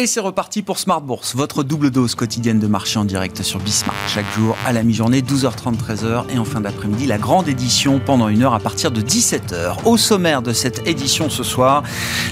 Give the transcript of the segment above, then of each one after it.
Et c'est reparti pour Smart Bourse, votre double dose quotidienne de marché en direct sur Bismart. Chaque jour à la mi-journée, 12h30, 13h et en fin d'après-midi, la grande édition pendant une heure à partir de 17h. Au sommaire de cette édition ce soir,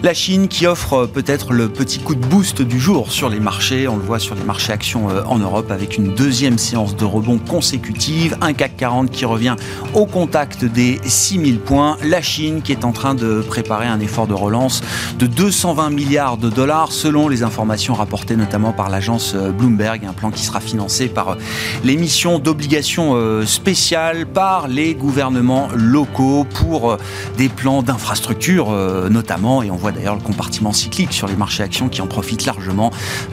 la Chine qui offre peut-être le petit coup de boost du jour sur les marchés. On le voit sur les marchés actions euh, en Europe avec une deuxième séance de rebond consécutive. Un CAC 40 qui revient au contact des 6000 points. La Chine qui est en train de préparer un effort de relance de 220 milliards de dollars selon les informations informations notamment par l'agence euh, Bloomberg, un plan qui sera financé par euh, l'émission d'obligations euh, spéciales par les gouvernements locaux pour des plans d'infrastructure notamment, et on voit d'ailleurs le compartiment cyclique sur les marchés actions qui en profitent largement,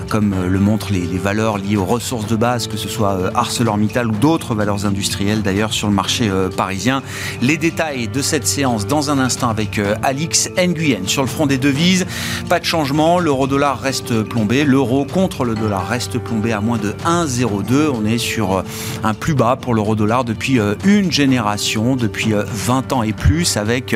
comme le montrent les, valeurs liées aux ressources de base, que ce soit ArcelorMittal ou d'autres valeurs industrielles d'ailleurs sur le marché parisien. Les détails de cette séance dans un instant avec Alix Nguyen. Sur le front des devises, pas de changement, l'euro-dollar reste plombé. L'euro contre le dollar reste plombé à moins de 1,02. On est sur euh, un plus bas pour l'euro-dollar depuis euh, une génération, depuis 20 euh, ans et plus, avec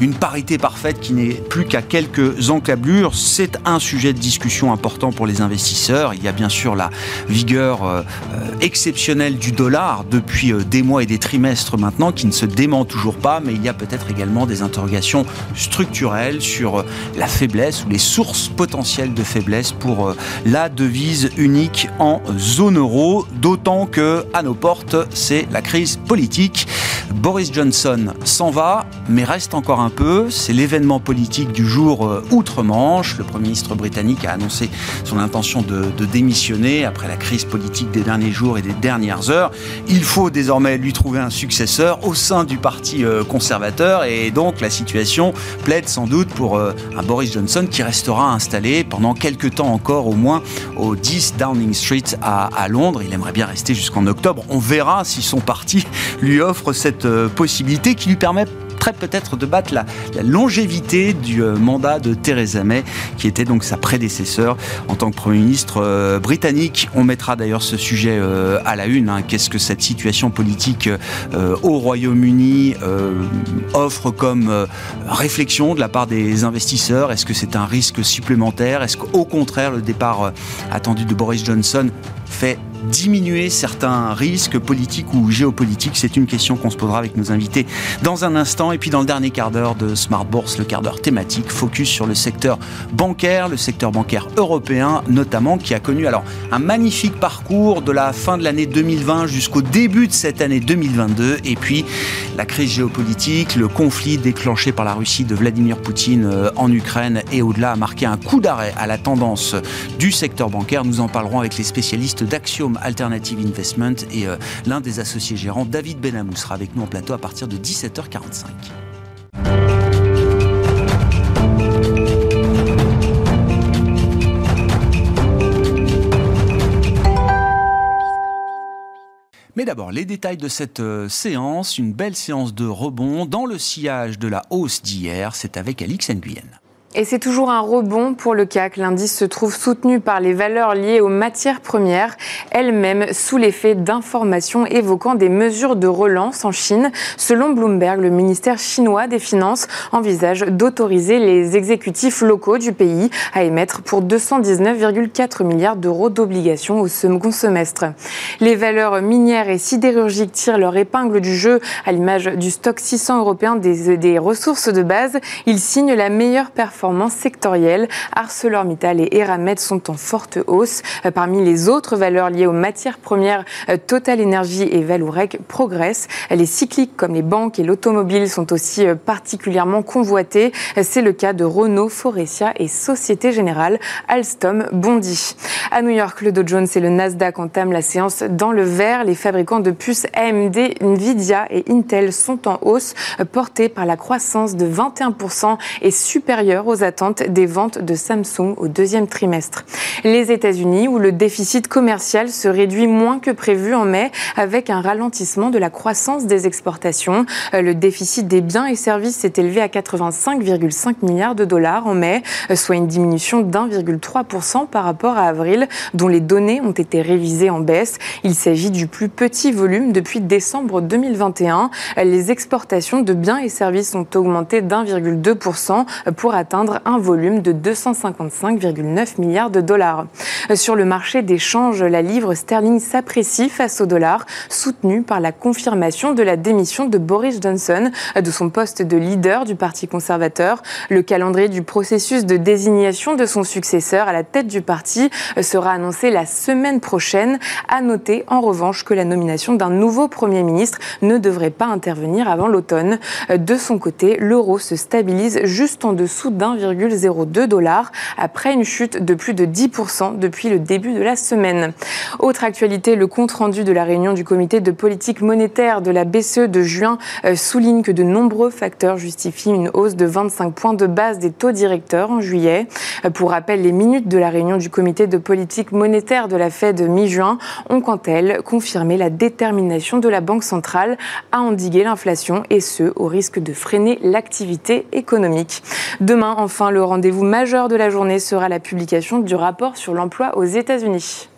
une parité parfaite qui n'est plus qu'à quelques encablures. C'est un sujet de discussion important pour les investisseurs. Il y a bien sûr la vigueur exceptionnelle du dollar depuis des mois et des trimestres maintenant, qui ne se dément toujours pas, mais il y a peut-être également des interrogations structurelles sur la faiblesse ou les sources potentielles de faiblesse pour euh, la devise unique en zone euro, d'autant que à nos portes, c'est la crise politique. Boris Johnson s'en va, mais reste encore un peu. C'est l'événement politique du jour euh, outre-Manche. Le Premier ministre britannique a annoncé son intention de, démissionner après la crise politique des derniers jours et des dernières heures. Il faut désormais lui trouver un successeur au sein du Parti euh, conservateur et donc la situation plaide sans doute pour un Boris Johnson qui restera installé pendant quelques temps encore au moins au 10 Downing Street à, Londres. Il aimerait bien rester jusqu'en octobre. On verra si son parti lui offre cette euh, possibilité qui lui permet peut-être de battre la, longévité du euh, mandat de Theresa May, qui était donc sa prédécesseur en tant que Premier ministre euh, britannique. On mettra d'ailleurs ce sujet à la une. Hein. Qu'est-ce que cette situation politique au Royaume-Uni offre comme réflexion de la part des investisseurs? Est-ce que c'est un risque supplémentaire? Est-ce qu'au contraire, le départ attendu de Boris Johnson fait diminuer certains risques politiques ou géopolitiques C'est une question qu'on se posera avec nos invités dans un instant. Et puis dans le dernier quart d'heure de Smart Bourse, le quart d'heure thématique, focus sur le secteur bancaire, le secteur bancaire européen notamment, qui a connu alors un magnifique parcours de la fin de l'année 2020 jusqu'au début de cette année 2022. Et puis la crise géopolitique, le conflit déclenché par la Russie de Vladimir Poutine euh, en Ukraine et au-delà a marqué un coup d'arrêt à la tendance du secteur bancaire. Nous en parlerons avec les spécialistes d'Axiom Alternative Investment et euh, l'un des associés gérants, David Benamou, sera avec nous en plateau à partir de 17h45. Mais d'abord, les détails de cette euh, séance, une belle séance de rebond dans le sillage de la hausse d'hier, c'est avec Alix Nguyen. Et c'est toujours un rebond pour le CAC. L'indice se trouve soutenu par les valeurs liées aux matières premières, elles-mêmes sous l'effet d'informations évoquant des mesures de relance en Chine. Selon Bloomberg, le ministère chinois des Finances envisage d'autoriser les exécutifs locaux du pays à émettre pour 219,4 milliards d'euros d'obligations au second semestre. Les valeurs minières et sidérurgiques tirent leur épingle du jeu à l'image du stock 600 européen des, des ressources de base. Ils signent la meilleure performance sectorielle. ArcelorMittal et Eramet sont en forte hausse. Euh, parmi les autres valeurs liées aux matières premières, euh, Total Energy et Valourec progressent. Les cycliques comme les banques et l'automobile sont aussi euh, particulièrement convoités. C'est le cas de Renault, Forestia et Société Générale. Alstom bondit. À New York, le Dow Jones et le Nasdaq entament la séance dans le vert. Les fabricants de puces AMD, Nvidia et Intel sont en hausse, portés par la croissance de 21% et supérieure aux attentes des ventes de Samsung au deuxième trimestre. Les États-Unis, où le déficit commercial se réduit moins que prévu en mai, avec un ralentissement de la croissance des exportations. Euh, le déficit des biens et services s'est élevé à 85,5 milliards de dollars en mai, euh, soit une diminution d'1,3% par rapport à avril, dont les données ont été révisées en baisse. Il s'agit du plus petit volume depuis décembre 2021. Les exportations de biens et services ont augmenté d'1,2% pour atteindre atteindre un volume de 255,9 milliards de dollars. Sur le marché des changes, la livre sterling s'apprécie face au dollar, soutenue par la confirmation de la démission de Boris Johnson de son poste de leader du Parti conservateur. Le calendrier du processus de désignation de son successeur à la tête du parti sera annoncé la semaine prochaine. À noter en revanche que la nomination d'un nouveau Premier ministre ne devrait pas intervenir avant l'automne. De son côté, l'euro se stabilise juste en dessous d'1,02 dollar après une chute de plus de 10% depuis le début de la semaine. Autre actualité, le compte rendu de la réunion du comité de politique monétaire de la BCE de juin euh, souligne que de nombreux facteurs justifient une hausse de 25 points de base des taux directeurs en juillet. Euh, pour rappel, les minutes de la réunion du comité de politique monétaire de la Fed mi-juin ont quant à elles confirmé la détermination de la Banque centrale à endiguer l'inflation et ce, au risque de freiner l'activité économique. Demain, enfin, le rendez-vous majeur de la journée sera la publication du rapport sur l'emploi aux États-Unis.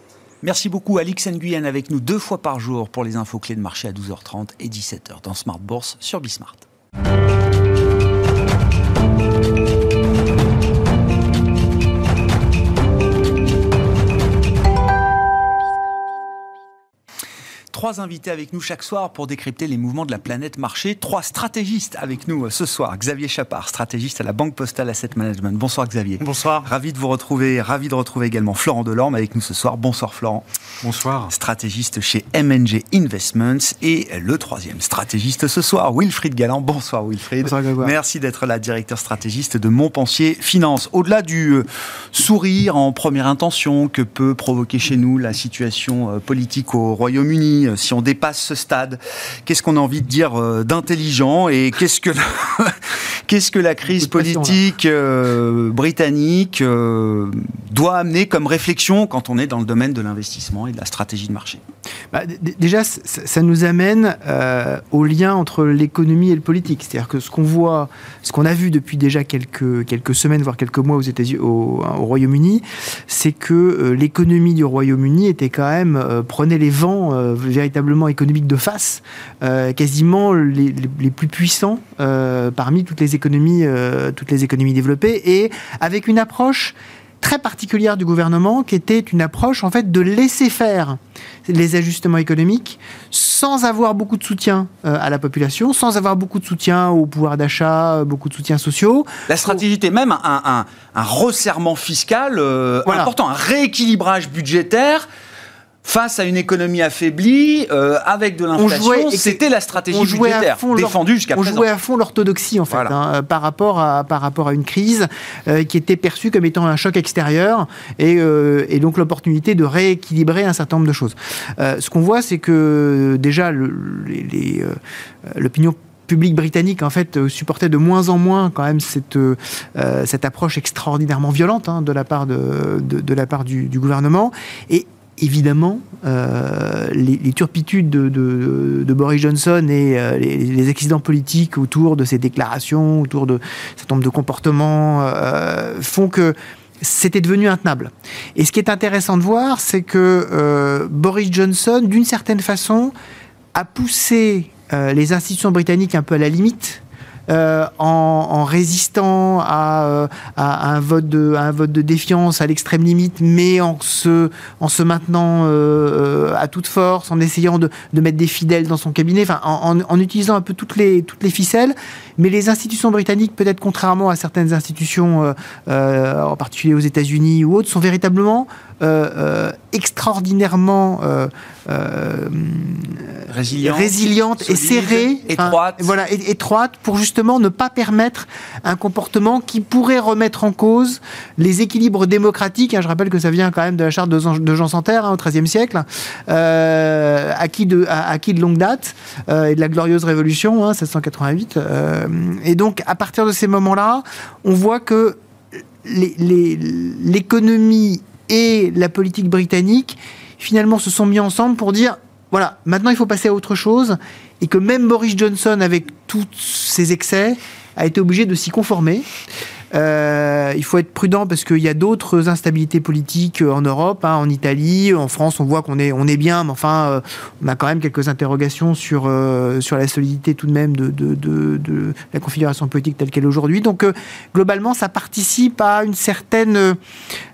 Merci beaucoup Alix Nguyen avec nous deux fois par jour pour les infos clés de marché à 12h30 et 17h dans Smart Bourse sur Bismart. Trois invités avec nous chaque soir pour décrypter les mouvements de la planète marché. Trois stratégistes avec nous ce soir. Xavier Chapard, stratégiste à la Banque Postale Asset Management. Bonsoir Xavier. Bonsoir. Ravi de vous retrouver. Ravi de retrouver également Florent Delorme avec nous ce soir. Bonsoir Florent. Bonsoir. Stratégiste chez MNG Investments. Et le troisième stratégiste ce soir, Wilfried Galland. Bonsoir Wilfried. Bonsoir Grégoire. Merci d'être là, directeur stratégiste de Montpensier Finance. Au-delà du euh, sourire en première intention que peut provoquer chez nous la situation euh, politique au Royaume-Uni, euh, si on dépasse ce stade Qu'est-ce qu'on a envie de dire euh, d'intelligent et qu'est-ce que la, qu'est-ce que la crise politique euh, britannique doit amener comme réflexion quand on est dans le domaine de l'investissement et de la stratégie de marché? Bah, Déjà, ça nous amène au lien entre l'économie et le politique. C'est-à-dire que ce qu'on voit, ce qu'on a vu depuis déjà quelques, quelques semaines, voire quelques mois aux États-Unis, au, au Royaume-Uni, c'est que l'économie du Royaume-Uni était quand même prenait les vents véritablement économiques de face, euh, quasiment les, plus puissants euh, parmi toutes les économies, euh, toutes les économies développées, et avec une approche très particulière du gouvernement qui était une approche en fait de laisser faire les ajustements économiques sans avoir beaucoup de soutien à la population, sans avoir beaucoup de soutien au pouvoir d'achat, beaucoup de soutien sociaux. La stratégie était même un, resserrement fiscal important, un rééquilibrage budgétaire face à une économie affaiblie, euh, avec de l'inflation, c'était la stratégie budgétaire défendue jusqu'à présent. On jouait à fond l'orthodoxie, en fait, hein, par, rapport à, par rapport à une crise euh, qui était perçue comme étant un choc extérieur et, euh, et donc l'opportunité de rééquilibrer un certain nombre de choses. ce qu'on voit, c'est que déjà, l'opinion publique britannique en fait supportait de moins en moins quand même cette, cette approche extraordinairement violente hein, de la part, de, de, de la part du, du, gouvernement et évidemment, euh, les, turpitudes de, Boris Johnson et euh, les, accidents politiques autour de ses déclarations, autour de cet nombre de comportements, euh, font que c'était devenu intenable. Et ce qui est intéressant de voir, c'est que Boris Johnson, d'une certaine façon, a poussé les institutions britanniques un peu à la limite euh, en, résistant euh, à, un vote de, défiance à l'extrême limite, mais en se, en maintenant euh, à toute force, en essayant de, mettre des fidèles dans son cabinet, en, utilisant un peu toutes les ficelles. Mais les institutions britanniques, peut-être contrairement à certaines institutions, en particulier aux États-Unis ou autres, sont véritablement extraordinairement résilientes, et serrées, étroites. voilà, étroites pour justement ne pas permettre un comportement qui pourrait remettre en cause les équilibres démocratiques. Hein, je rappelle que ça vient quand même de la charte de Jean Santerre hein, au XIIIe siècle, euh, acquis, de, acquis de longue date, euh, et de la glorieuse révolution, hein, 1788. Euh, et donc, à partir de ces moments-là, on voit que l'économie et la politique britannique finalement se sont mis ensemble pour dire voilà, maintenant il faut passer à autre chose, et que même Boris Johnson, avec tous ses excès, a été obligé de s'y conformer. Euh, il faut être prudent parce qu'il y a d'autres instabilités politiques en Europe, hein, en Italie, en France. On voit qu'on est, on est bien, mais enfin, euh, on a quand même quelques interrogations sur, euh, sur la solidité tout de même de, la configuration politique telle qu'elle est aujourd'hui. Donc, globalement, ça participe à une certaine.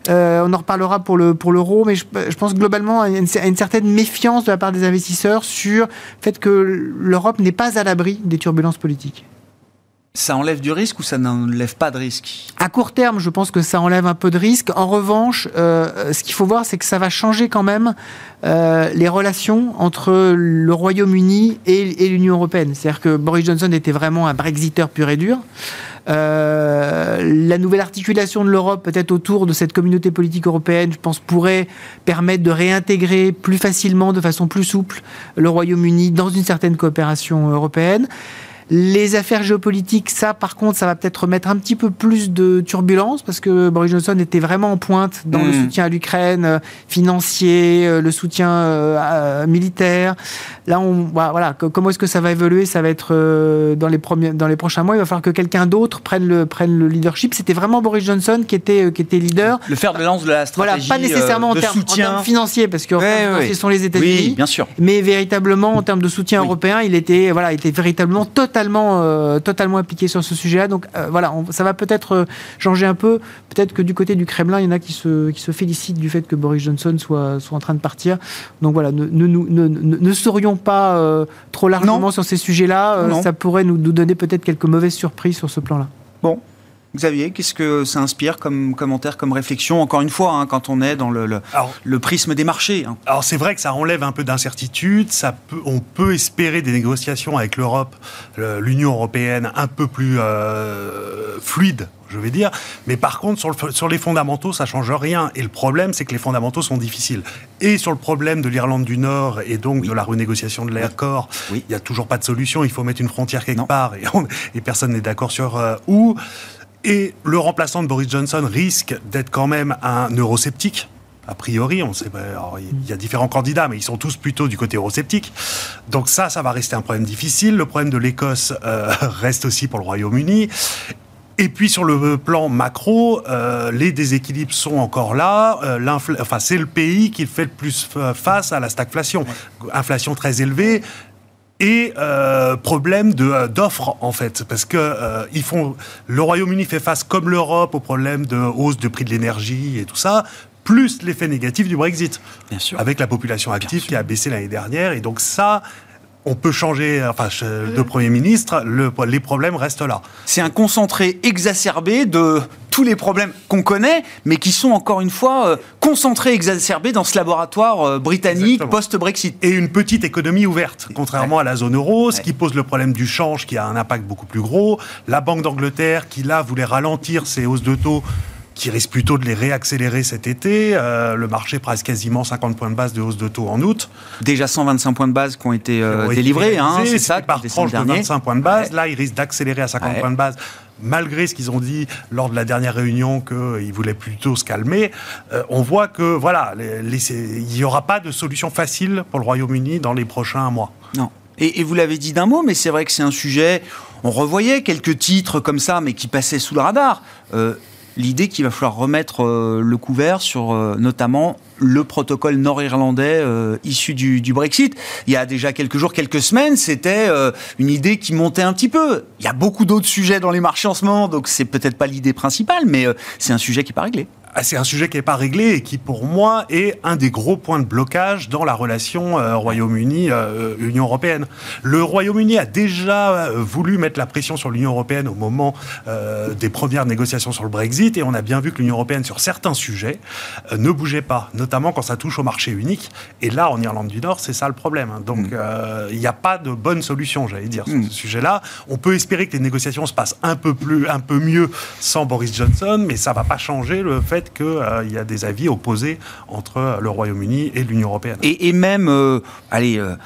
on en reparlera pour le pour l'euro, mais je, pense globalement à une, certaine méfiance de la part des investisseurs sur le fait que l'Europe n'est pas à l'abri des turbulences politiques. Ça enlève du risque ou ça n'enlève pas de risque? À court terme, je pense que ça enlève un peu de risque. En revanche, euh, ce qu'il faut voir, c'est que ça va changer quand même euh, les relations entre le Royaume-Uni et, l'Union européenne. C'est-à-dire que Boris Johnson était vraiment un Brexiteur pur et dur. Euh, la nouvelle articulation de l'Europe, peut-être autour de cette communauté politique européenne, je pense, pourrait permettre de réintégrer plus facilement, de façon plus souple, le Royaume-Uni dans une certaine coopération européenne. Les affaires géopolitiques, ça, par contre, ça va peut-être mettre un petit peu plus de turbulence parce que Boris Johnson était vraiment en pointe dans le Mm. soutien à l'Ukraine, euh, financier, euh, le soutien euh, militaire. Là, on, voilà, voilà, co- comment est-ce que ça va évoluer? Ça va être dans les premiers, dans les prochains mois. Il va falloir que quelqu'un d'autre prenne le prenne le leadership. C'était vraiment Boris Johnson qui était qui était leader. Le fer de lance de la Voilà, stratégie pas nécessairement en termes, en soutien. termes financiers parce que en termes ouais. ce sont les États-Unis. Oui, bien sûr. Mais véritablement, en termes de soutien Oui. européen, il était, voilà, il était véritablement totalement, euh, totalement impliqué sur ce sujet-là. Donc euh, voilà, on- ça va peut-être euh, changer un peu. Peut-être que du côté du Kremlin, il y en a qui se, qui se félicitent du fait que Boris Johnson soit, soit en train de partir. Donc voilà, ne, ne, serions pas euh, trop largement Non. sur ces sujets-là. Ça pourrait nous, nous donner peut-être quelques mauvaises surprises sur ce plan-là. Bon. Xavier, qu'est-ce que ça inspire comme commentaire, comme réflexion Encore une fois, hein, quand on est dans le, le, Alors, le prisme des marchés. hein? alors c'est vrai que ça enlève un peu d'incertitude. Ça peut, on peut espérer des négociations avec l'Europe, le- l'Union européenne, un peu plus euh, fluides, je vais dire. Mais par contre, sur, le- sur les fondamentaux, ça change rien. Et le problème, c'est que les fondamentaux sont difficiles. Et sur le problème de l'Irlande du Nord et donc de la renégociation de l'accord, il n'y a toujours pas de solution. Il faut mettre une frontière quelque Non. part et, on- et personne n'est d'accord sur euh, où. Et le remplaçant de Boris Johnson risque d'être quand même un eurosceptique. A priori, on sait, il y a différents candidats, mais ils sont tous plutôt du côté eurosceptique. Donc ça, ça va rester un problème difficile. Le problème de l'Écosse euh, reste aussi pour le Royaume-Uni. Et puis sur le plan macro, euh, les déséquilibres sont encore là. Euh, enfin, c'est le pays qui fait le plus fa- face à la stagflation. Inflation très élevée et euh, problème de euh, d'offres en fait. Parce que euh, ils font le Royaume-Uni fait face comme l'Europe au problème de hausse de prix de l'énergie et tout ça plus l'effet négatif du Brexit. Bien sûr. avec la population active qui a baissé l'année dernière. Et donc ça on peut changer enfin de premier ministre le, les problèmes restent là. C'est un concentré exacerbé de tous les problèmes qu'on connaît, mais qui sont encore une fois euh, concentrés, exacerbés dans ce laboratoire euh, britannique post-Brexit. et une petite économie ouverte, contrairement à la zone euro, ce qui pose le problème du change qui a un impact beaucoup plus gros. La Banque d'Angleterre qui là voulait ralentir ses hausses de taux qui risque plutôt de les réaccélérer cet été. Euh, le marché presse quasiment 50 points de base de hausse de taux en août. Déjà 125 points de base qui ont été euh, délivrés, hein, c'est ça, par tranche de dernier. 25 points de base. Ouais. Là, ils risquent d'accélérer à 50 Ouais. points de base. Malgré ce qu'ils ont dit lors de la dernière réunion qu'ils voulaient plutôt se calmer, euh, on voit que voilà, il n'y aura pas de solution facile pour le Royaume-Uni dans les prochains mois. Non. Et, et vous l'avez dit d'un mot, mais c'est vrai que c'est un sujet. On revoyait quelques titres comme ça, mais qui passaient sous le radar. Euh, L'idée qu'il va falloir remettre euh, le couvert sur euh, notamment le protocole nord-irlandais euh, issu du, Brexit. Il y a déjà quelques jours, quelques semaines, c'était une idée qui montait un petit peu. Il y a beaucoup d'autres sujets dans les marchés en ce moment, donc c'est peut-être pas l'idée principale, mais c'est un sujet qui n'est pas réglé. Ah, C'est un sujet qui n'est pas réglé et qui, pour moi, est un des gros points de blocage dans la relation euh, Royaume-Uni-Union européenne. Le Royaume-Uni a déjà euh, voulu mettre la pression sur l'Union européenne au moment euh, des premières négociations sur le Brexit et on a bien vu que l'Union européenne, sur certains sujets, euh, ne bougeait pas, notamment quand ça touche au marché unique. Et là, en Irlande du Nord, c'est ça le problème. hein. Donc, euh, il n'y a pas de bonne solution, j'allais dire, sur Mm. ce sujet-là. On peut espérer que les négociations se passent un peu plus, un peu mieux sans Boris Johnson, mais ça va pas changer le fait qu'il y a des avis opposés entre euh, le Royaume-Uni et l'Union européenne. Et, et même, euh, allez, euh,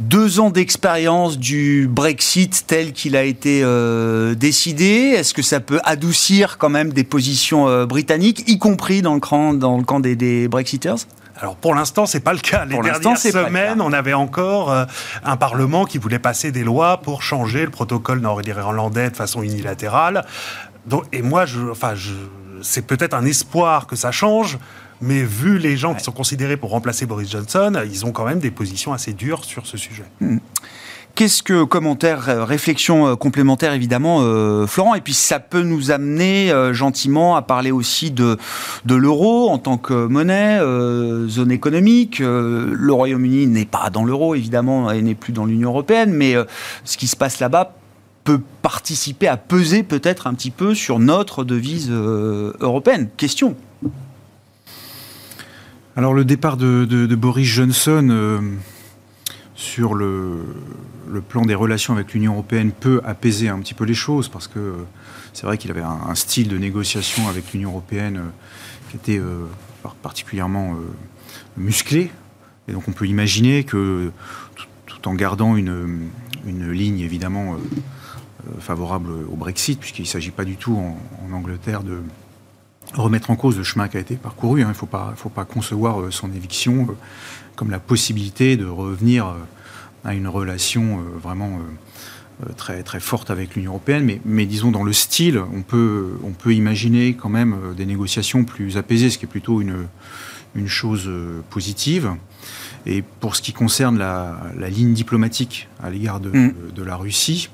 deux ans d'expérience du Brexit tel qu'il a été euh, décidé, est-ce que ça peut adoucir quand même des positions euh, britanniques, y compris dans le camp, dans le camp des, des Brexiters Alors pour l'instant, c'est pas le cas. Les Pour l'instant, dernières semaines, on avait encore euh, un Parlement qui voulait passer des lois pour changer le protocole nord-irlandais de façon unilatérale. Donc, et moi, je, enfin, je, c'est peut-être un espoir que ça change, mais vu les gens qui sont considérés pour remplacer Boris Johnson, ils ont quand même des positions assez dures sur ce sujet. Hmm. Qu'est-ce que commentaire, euh, réflexion euh, complémentaire évidemment, euh, Florent, et puis ça peut nous amener gentiment à parler aussi de, de l'euro en tant que monnaie, zone économique. le Royaume-Uni n'est pas dans l'euro évidemment et n'est plus dans l'Union européenne, mais ce qui se passe là-bas peut participer à peser peut-être un petit peu sur notre devise européenne. Question. Alors le départ de, Boris Johnson sur le, plan des relations avec l'Union européenne peut apaiser un petit peu les choses, parce que euh, c'est vrai qu'il avait un, style de négociation avec l'Union européenne euh, qui était euh, particulièrement musclé. Et donc on peut imaginer que, tout, en gardant une, ligne évidemment favorable au Brexit, puisqu'il ne s'agit pas du tout en, Angleterre de remettre en cause le chemin qui a été parcouru. Hein. Il ne faut pas, faut pas concevoir son éviction comme la possibilité de revenir à une relation euh, vraiment euh, euh, très, très forte avec l'Union européenne, mais, mais, disons dans le style, on peut, on peut imaginer quand même des négociations plus apaisées, ce qui est plutôt une, une chose positive. Et pour ce qui concerne la, la ligne diplomatique à l'égard de, mm. de, la Russie,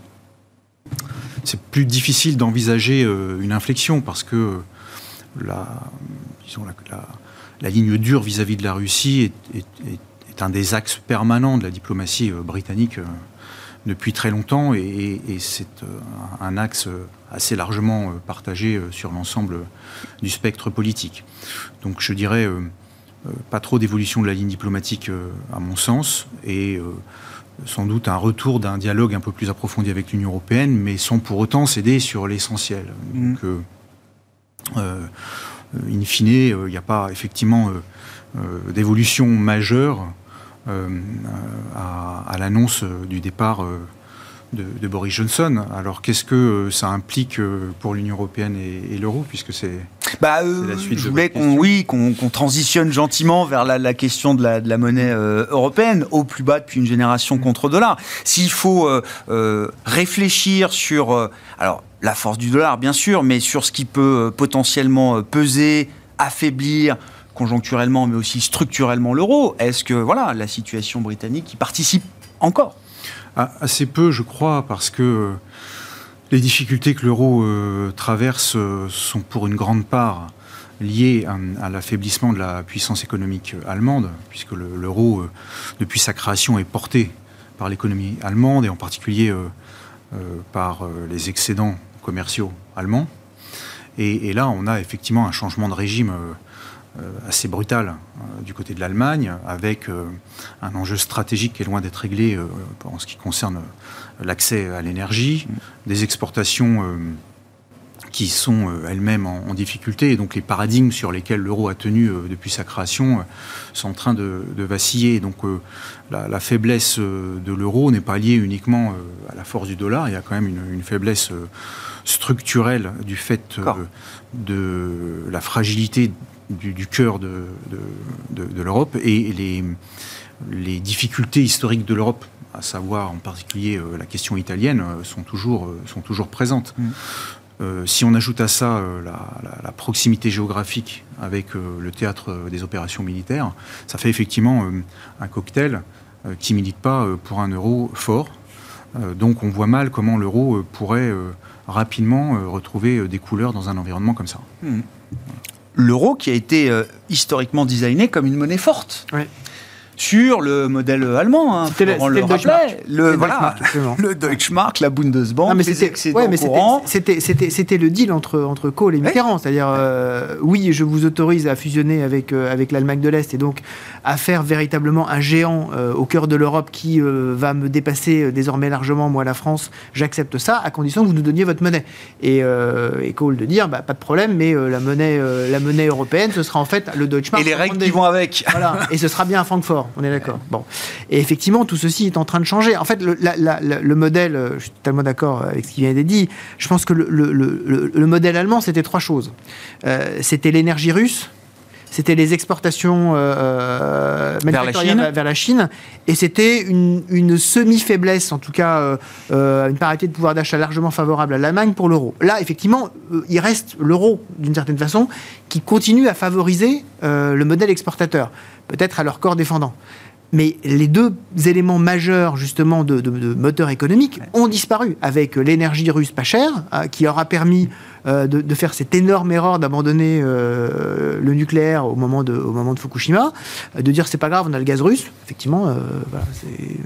c'est plus difficile d'envisager une inflexion parce que la, disons, la, ligne dure vis-à-vis de la Russie est, un des axes permanents de la diplomatie euh, britannique euh, depuis très longtemps et, c'est euh, un axe assez largement partagé sur l'ensemble du spectre politique. Donc je dirais pas trop d'évolution de la ligne diplomatique à mon sens et sans doute un retour d'un dialogue un peu plus approfondi avec l'Union européenne, mais sans pour autant céder sur l'essentiel. Mmh. Donc, in fine, il n'y a pas effectivement d'évolution majeure euh, à, l'annonce du départ euh, de, Boris Johnson. Alors qu'est-ce que euh, ça implique pour l'Union européenne et, l'euro, puisque c'est bah, la suite je voulais qu'on oui, qu'on transitionne gentiment vers la, question de la, monnaie européenne, au plus bas depuis une génération mm. contre dollar. S'il faut réfléchir sur alors la force du dollar, bien sûr, mais sur ce qui peut potentiellement peser, affaiblir conjoncturellement, mais aussi structurellement l'euro. Est-ce que voilà, la situation britannique y participe encore? Assez peu, je crois, parce que euh, les difficultés que l'euro euh, traverse euh, sont pour une grande part liées à, l'affaiblissement de la puissance économique allemande, puisque l'euro, depuis sa création, est porté par l'économie allemande et en particulier par les excédents commerciaux allemands. Et, là, on a effectivement un changement de régime assez brutal euh, du côté de l'Allemagne, avec euh, un enjeu stratégique qui est loin d'être réglé en ce qui concerne l'accès à l'énergie, des exportations qui sont elles-mêmes en, difficulté. Et donc les paradigmes sur lesquels l'euro a tenu depuis sa création sont en train de, vaciller. Donc la, faiblesse de l'euro n'est pas liée uniquement à la force du dollar. Il y a quand même une, une faiblesse structurelle du fait de la fragilité du, cœur de, de, l'Europe et les, les, difficultés historiques de l'Europe, à savoir en particulier euh, la question italienne, euh, sont toujours, euh, sont toujours présentes. Mm. si on ajoute à ça la, proximité géographique avec le théâtre des opérations militaires, ça fait effectivement un cocktail qui milite pas pour un euro fort. donc on voit mal comment l'euro pourrait rapidement retrouver des couleurs dans un environnement comme ça. Mm l'euro qui a été euh, historiquement designé comme une monnaie forte. Sur le modèle allemand, hein, c'était le, le, Deutschmark. Le, voilà, le Deutschmark, la Bundesbank, mais c'était, ouais, le deal entre, entre Kohl et Mitterrand. C'est-à-dire, euh, oui, je vous autorise à fusionner avec, euh, avec l'Allemagne de l'Est et donc à faire véritablement un géant au cœur de l'Europe qui va me dépasser désormais largement, moi, la France. J'accepte ça à condition que vous nous donniez votre monnaie. Et, et Kohl de dire, bah, pas de problème, mais la, monnaie, la monnaie européenne, ce sera en fait le Deutschmark. Et les règles qui vont avec. Voilà, et ce sera bien à Francfort on est d'accord. Bon. Et effectivement, tout ceci est en train de changer. En fait, le, modèle, euh, je suis totalement d'accord avec ce qui vient d'être dit, je pense que le, modèle allemand, c'était trois choses. Euh, c'était l'énergie russe, c'était les exportations euh, manufacturières vers la Chine, et c'était une, une semi-faiblesse, en tout cas une parité de pouvoir d'achat largement favorable à l'Allemagne pour l'euro. Là, effectivement, il reste l'euro, d'une certaine façon, qui continue à favoriser le modèle exportateur, peut-être à leur corps défendant. Mais les deux éléments majeurs, justement, de, moteur économique ont disparu avec l'énergie russe pas chère, euh, qui aura permis euh, de, faire cette énorme erreur d'abandonner euh, le nucléaire au moment de, au moment de Fukushima, de dire c'est pas grave, on a le gaz russe. Effectivement,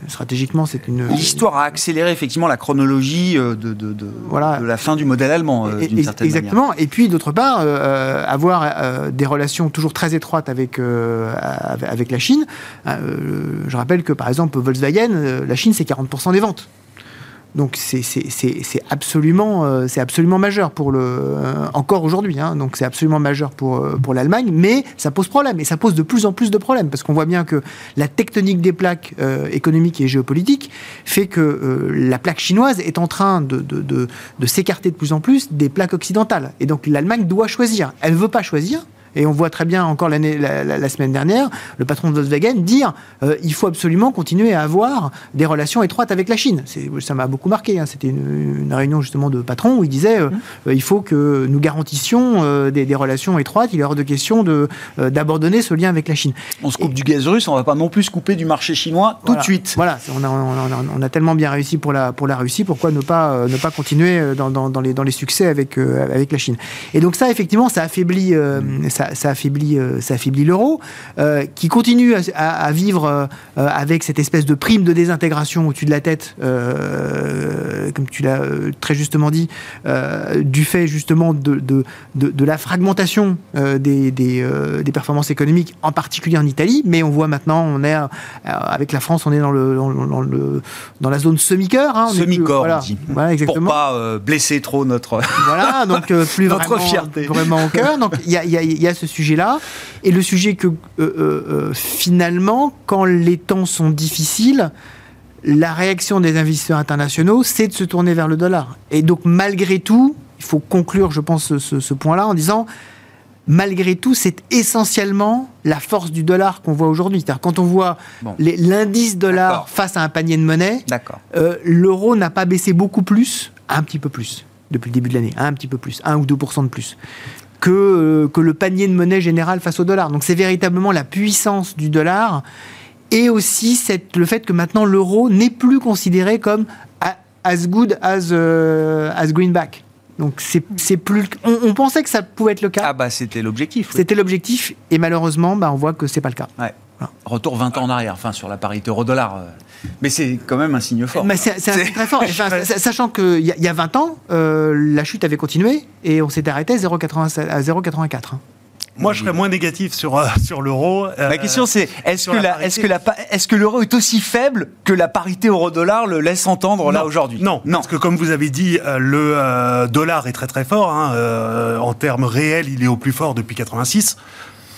stratégiquement, c'est une. L'histoire a accéléré effectivement la chronologie de, de, voilà. de la fin du modèle allemand, d'une certaine Exactement. Et puis, d'autre part, avoir des relations toujours très étroites avec, avec la Chine je rappelle que par exemple Volkswagen, euh, la Chine c'est 40% des ventes. Donc c'est absolument, euh, majeur pour le euh, encore aujourd'hui. Hein. donc c'est absolument majeur pour l'Allemagne, mais ça pose problème et ça pose de plus en plus de problèmes parce qu'on voit bien que la tectonique des plaques économiques et géopolitiques fait que la plaque chinoise est en train de, s'écarter de plus en plus des plaques occidentales. Et donc l'Allemagne doit choisir. Elle veut pas choisir et on voit très bien encore la, semaine dernière, le patron de Volkswagen dire euh, il faut absolument continuer à avoir des relations étroites avec la Chine. Ça m'a beaucoup marqué. Hein. C'était une, réunion justement de patrons où il disait euh, mmh. euh, il faut que nous garantissions des, relations étroites. Il est hors de question de, d'abandonner ce lien avec la Chine. On se coupe du gaz russe, on va pas non plus se couper du marché chinois tout de suite. Voilà, on a, on, a, tellement bien réussi pour la, pour la Russie, pourquoi ne pas, ne pas continuer dans, dans, les, dans les succès avec, avec la Chine? Et donc ça, effectivement, ça affaiblit, ça, ça, affaiblit, euh, ça affaiblit l'euro, euh, qui continue à, vivre euh, avec cette espèce de prime de désintégration au-dessus de la tête, comme tu l'as très justement dit, du fait justement de, de, de, la fragmentation des, des, des, performances économiques, en particulier en Italie. Mais on voit maintenant, on est avec la France, on est dans, le, dans, le, dans la zone semi-cœur. Hein, semi-corps, voilà. exactement. Pour pas blesser trop notre. Voilà, donc plus notre vraiment, fierté. vraiment au cœur. Donc il y a, y, y a ce sujet-là. Et le sujet que euh, euh, euh, finalement, quand les temps sont difficiles, la réaction des investisseurs internationaux, c'est de se tourner vers le dollar. Et donc malgré tout, il faut conclure, je pense, ce, point-là en disant, malgré tout, c'est essentiellement la force du dollar qu'on voit aujourd'hui. C'est-à-dire quand on voit l'indice dollar face à un panier de monnaie, l'euro n'a pas baissé beaucoup plus, un petit peu plus, depuis le début de l'année, un petit peu plus, 1 ou 2% de plus que, euh, que le panier de monnaie général face au dollar. Donc c'est véritablement la puissance du dollar et aussi cette, le fait que maintenant l'euro n'est plus considéré comme as good as, euh, as greenback. Donc c'est plus. On, pensait que ça pouvait être le cas. Ah bah c'était l'objectif. C'était l'objectif et malheureusement bah, on voit que c'est pas le cas. Ouais. Retour 20 ans en arrière, enfin sur la parité euro-dollar. Euh. Mais c'est quand même un signe fort. Mais c'est très fort. sachant qu'il y, y, a 20 ans, euh, la chute avait continué et on s'était arrêté à 0,84. Hein. Moi, je serais moins négatif sur, euh, sur l'euro. La question, c'est est-ce que, la, est que, est que l'euro est aussi faible que la parité euro-dollar le laisse entendre là aujourd'hui? Non, non, parce que comme vous avez dit, le dollar est très très fort. Hein, en termes réels, il est au plus fort depuis 86.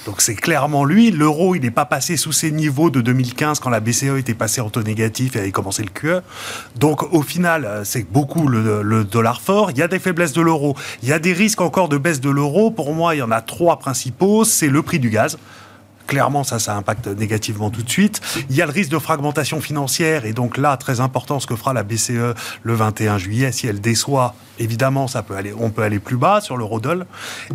Donc c'est clairement lui. L'euro, il n'est pas passé sous ses niveaux de 2015 quand la BCE était passée en taux négatif et avait commencé le QE. Donc au final, euh, c'est beaucoup le, dollar fort. Il y a des faiblesses de l'euro. Il y a des risques encore de baisse de l'euro. Pour moi, il y en a trois principaux. C'est le prix du gaz. Clairement, ça, ça impacte négativement tout de suite. Il y a le risque de fragmentation financière, et donc là, très important, ce que fera la BCE le 21 juillet. Si elle déçoit, évidemment, ça peut aller, on peut aller plus bas sur l'eurodoll.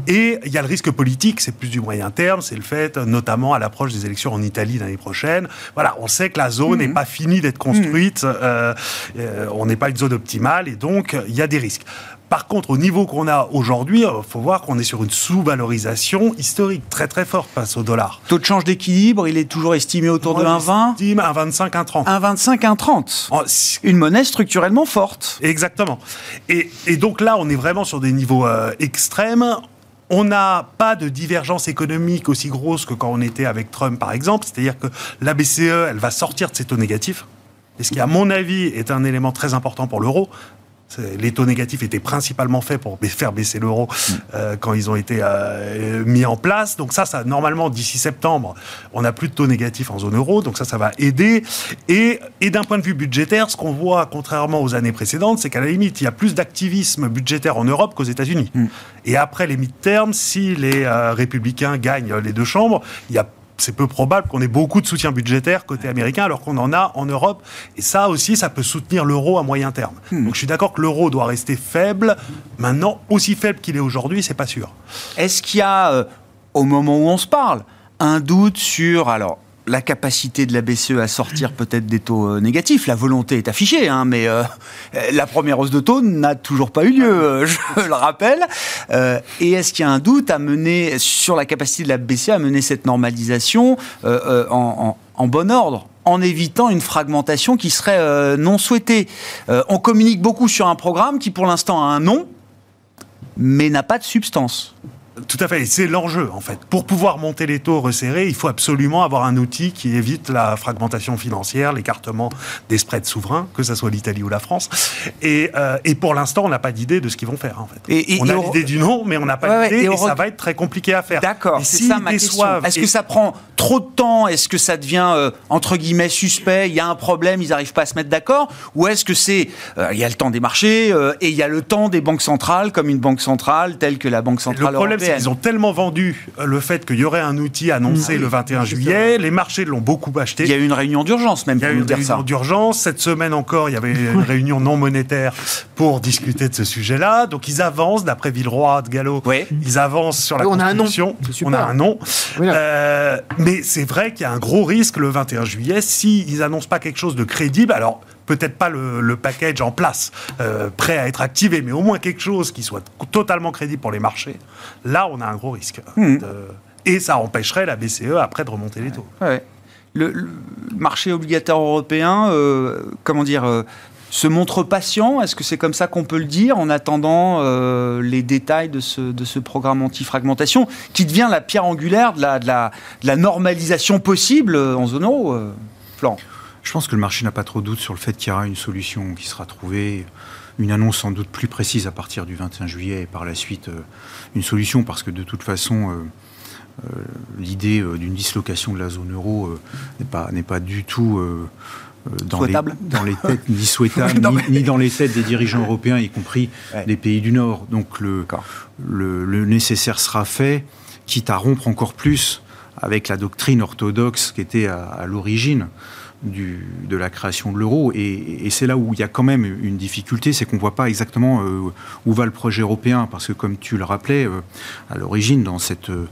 Et il y a le risque politique, c'est plus du moyen terme, c'est le fait, notamment à l'approche des élections en Italie l'année prochaine. Voilà, on sait que la zone n'est mmh. pas finie d'être construite, mmh. euh, euh, on n'est pas une zone optimale, et donc il y a des risques. Par contre, au niveau qu'on a aujourd'hui, il euh, faut voir qu'on est sur une sous-valorisation historique très très forte face au dollar. Taux de change d'équilibre, il est toujours estimé autour de 1,20 1,25, 1,30. 1,25, 1,30. Une monnaie structurellement forte. Exactement. Et, donc là, on est vraiment sur des niveaux euh, extrêmes. On n'a pas de divergence économique aussi grosse que quand on était avec Trump, par exemple. C'est-à-dire que la BCE, elle va sortir de ses taux négatifs. Et ce qui, à mon avis, est un élément très important pour l'euro, Les taux négatifs étaient principalement faits pour faire baisser l'euro mm. euh, quand ils ont été euh, mis en place. Donc ça, ça normalement d'ici septembre, on n'a plus de taux négatifs en zone euro. Donc ça, ça va aider. Et, et d'un point de vue budgétaire, ce qu'on voit, contrairement aux années précédentes, c'est qu'à la limite, il y a plus d'activisme budgétaire en Europe qu'aux États-Unis. Mm. Et après les mid-terms, si les euh, républicains gagnent les deux chambres, il y a c'est peu probable qu'on ait beaucoup de soutien budgétaire côté américain alors qu'on en a en Europe. Et ça aussi, ça peut soutenir l'euro à moyen terme. Hmm. Donc je suis d'accord que l'euro doit rester faible. Maintenant, aussi faible qu'il est aujourd'hui, c'est pas sûr. Est-ce qu'il y a, euh, au moment où on se parle, un doute sur alors la capacité de la BCE à sortir peut-être des taux euh, négatifs. La volonté est affichée, hein, mais euh, la première hausse de taux n'a toujours pas eu lieu, euh, je le rappelle. et est-ce qu'il y a un doute à mener sur la capacité de la BCE à mener cette normalisation en, bon ordre en évitant une fragmentation qui serait non souhaitée? on communique beaucoup sur un programme qui pour l'instant a un nom, mais n'a pas de substance. Tout à fait, c'est l'enjeu en fait. Pour pouvoir monter les taux resserrés, il faut absolument avoir un outil qui évite la fragmentation financière, l'écartement des spreads souverains, que ce soit l'Italie ou la France. Et, euh, et pour l'instant, on n'a pas d'idée de ce qu'ils vont faire en fait. Et, on a l'idée du nom, mais on n'a pas d'idée et, ça va être très compliqué à faire. D'accord, c'est ça ma question. Est-ce que ça prend trop de temps? Est-ce que ça devient euh, entre guillemets suspect? Il y a un problème, ils n'arrivent pas à se mettre d'accord? Ou est-ce que c'est euh, il y a le temps des marchés et il y a le temps des banques centrales, comme une banque centrale telle que la Banque centrale européenne ils ont tellement vendu euh, le fait qu'il y aurait un outil annoncé le 21 juillet. Les marchés l'ont beaucoup acheté. Il y a eu une réunion d'urgence même. Il y a eu une réunion d'urgence. Cette semaine encore, il y avait une réunion non monétaire pour discuter de ce sujet-là. Donc ils avancent, d'après Villeroy, de Gallo, ils avancent sur la on A un nom. On a un nom. Euh, mais c'est vrai qu'il y a un gros risque le 21 juillet s'ils n'annoncent pas quelque chose de crédible. Alors peut-être pas le, package en place, euh, prêt à être activé, mais au moins quelque chose qui soit totalement crédible pour les marchés. Là, on a un gros risque. Hmm. et ça empêcherait la BCE après de remonter les taux. Le, marché obligataire européen, euh, comment dire, euh, se montre patient? Est-ce que c'est comme ça qu'on peut le dire en attendant les détails de ce, de ce programme anti-fragmentation qui devient la pierre angulaire de la, de la, de la normalisation possible en zone euro Florent? Je pense que le marché n'a pas trop de doute sur le fait qu'il y aura une solution qui sera trouvée, une annonce sans doute plus précise à partir du 21 juillet et par la suite euh, une solution parce que de toute façon euh, euh, l'idée d'une dislocation de la zone euro n'est pas, pas du tout dans les, dans les, têtes ni souhaitable, ni, dans les têtes des dirigeants européens, y compris des pays du Nord. Donc le, le, nécessaire sera fait, quitte à rompre encore plus avec la doctrine orthodoxe qui était à l'origine de la création de l'euro. Et, c'est là où il y a quand même une difficulté, c'est qu'on ne voit pas exactement euh, où va le projet européen. Parce que comme tu le rappelais, euh, à l'origine, dans euh,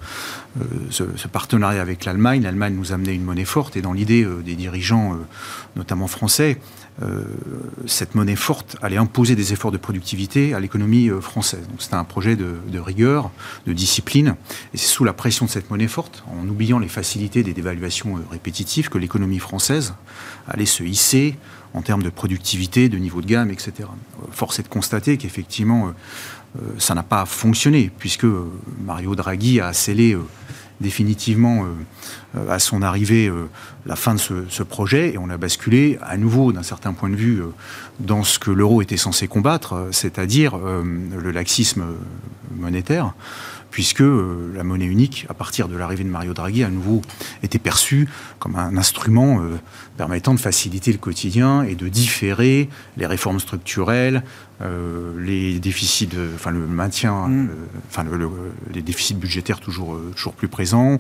ce, partenariat avec l'Allemagne, l'Allemagne nous amenait une monnaie forte. Et dans l'idée des dirigeants, notamment français, euh, cette monnaie forte allait imposer des efforts de productivité à l'économie euh, française. C'était un projet de, rigueur, de discipline, et c'est sous la pression de cette monnaie forte, en oubliant les facilités des dévaluations euh, répétitives, que l'économie française allait se hisser en termes de productivité, de niveau de gamme, etc. Force est de constater qu'effectivement, ça n'a pas fonctionné, puisque Mario Draghi a scellé définitivement euh, à son arrivée euh, la fin de ce, projet. Et on a basculé à nouveau d'un certain point de vue euh, dans ce que l'euro était censé combattre, c'est-à-dire le laxisme monétaire puisque la monnaie unique, à partir de l'arrivée de Mario Draghi, à nouveau était perçue comme un instrument permettant de faciliter le quotidien et de différer les réformes structurelles, les déficits, enfin le maintien, enfin les déficits budgétaires toujours, toujours plus présents,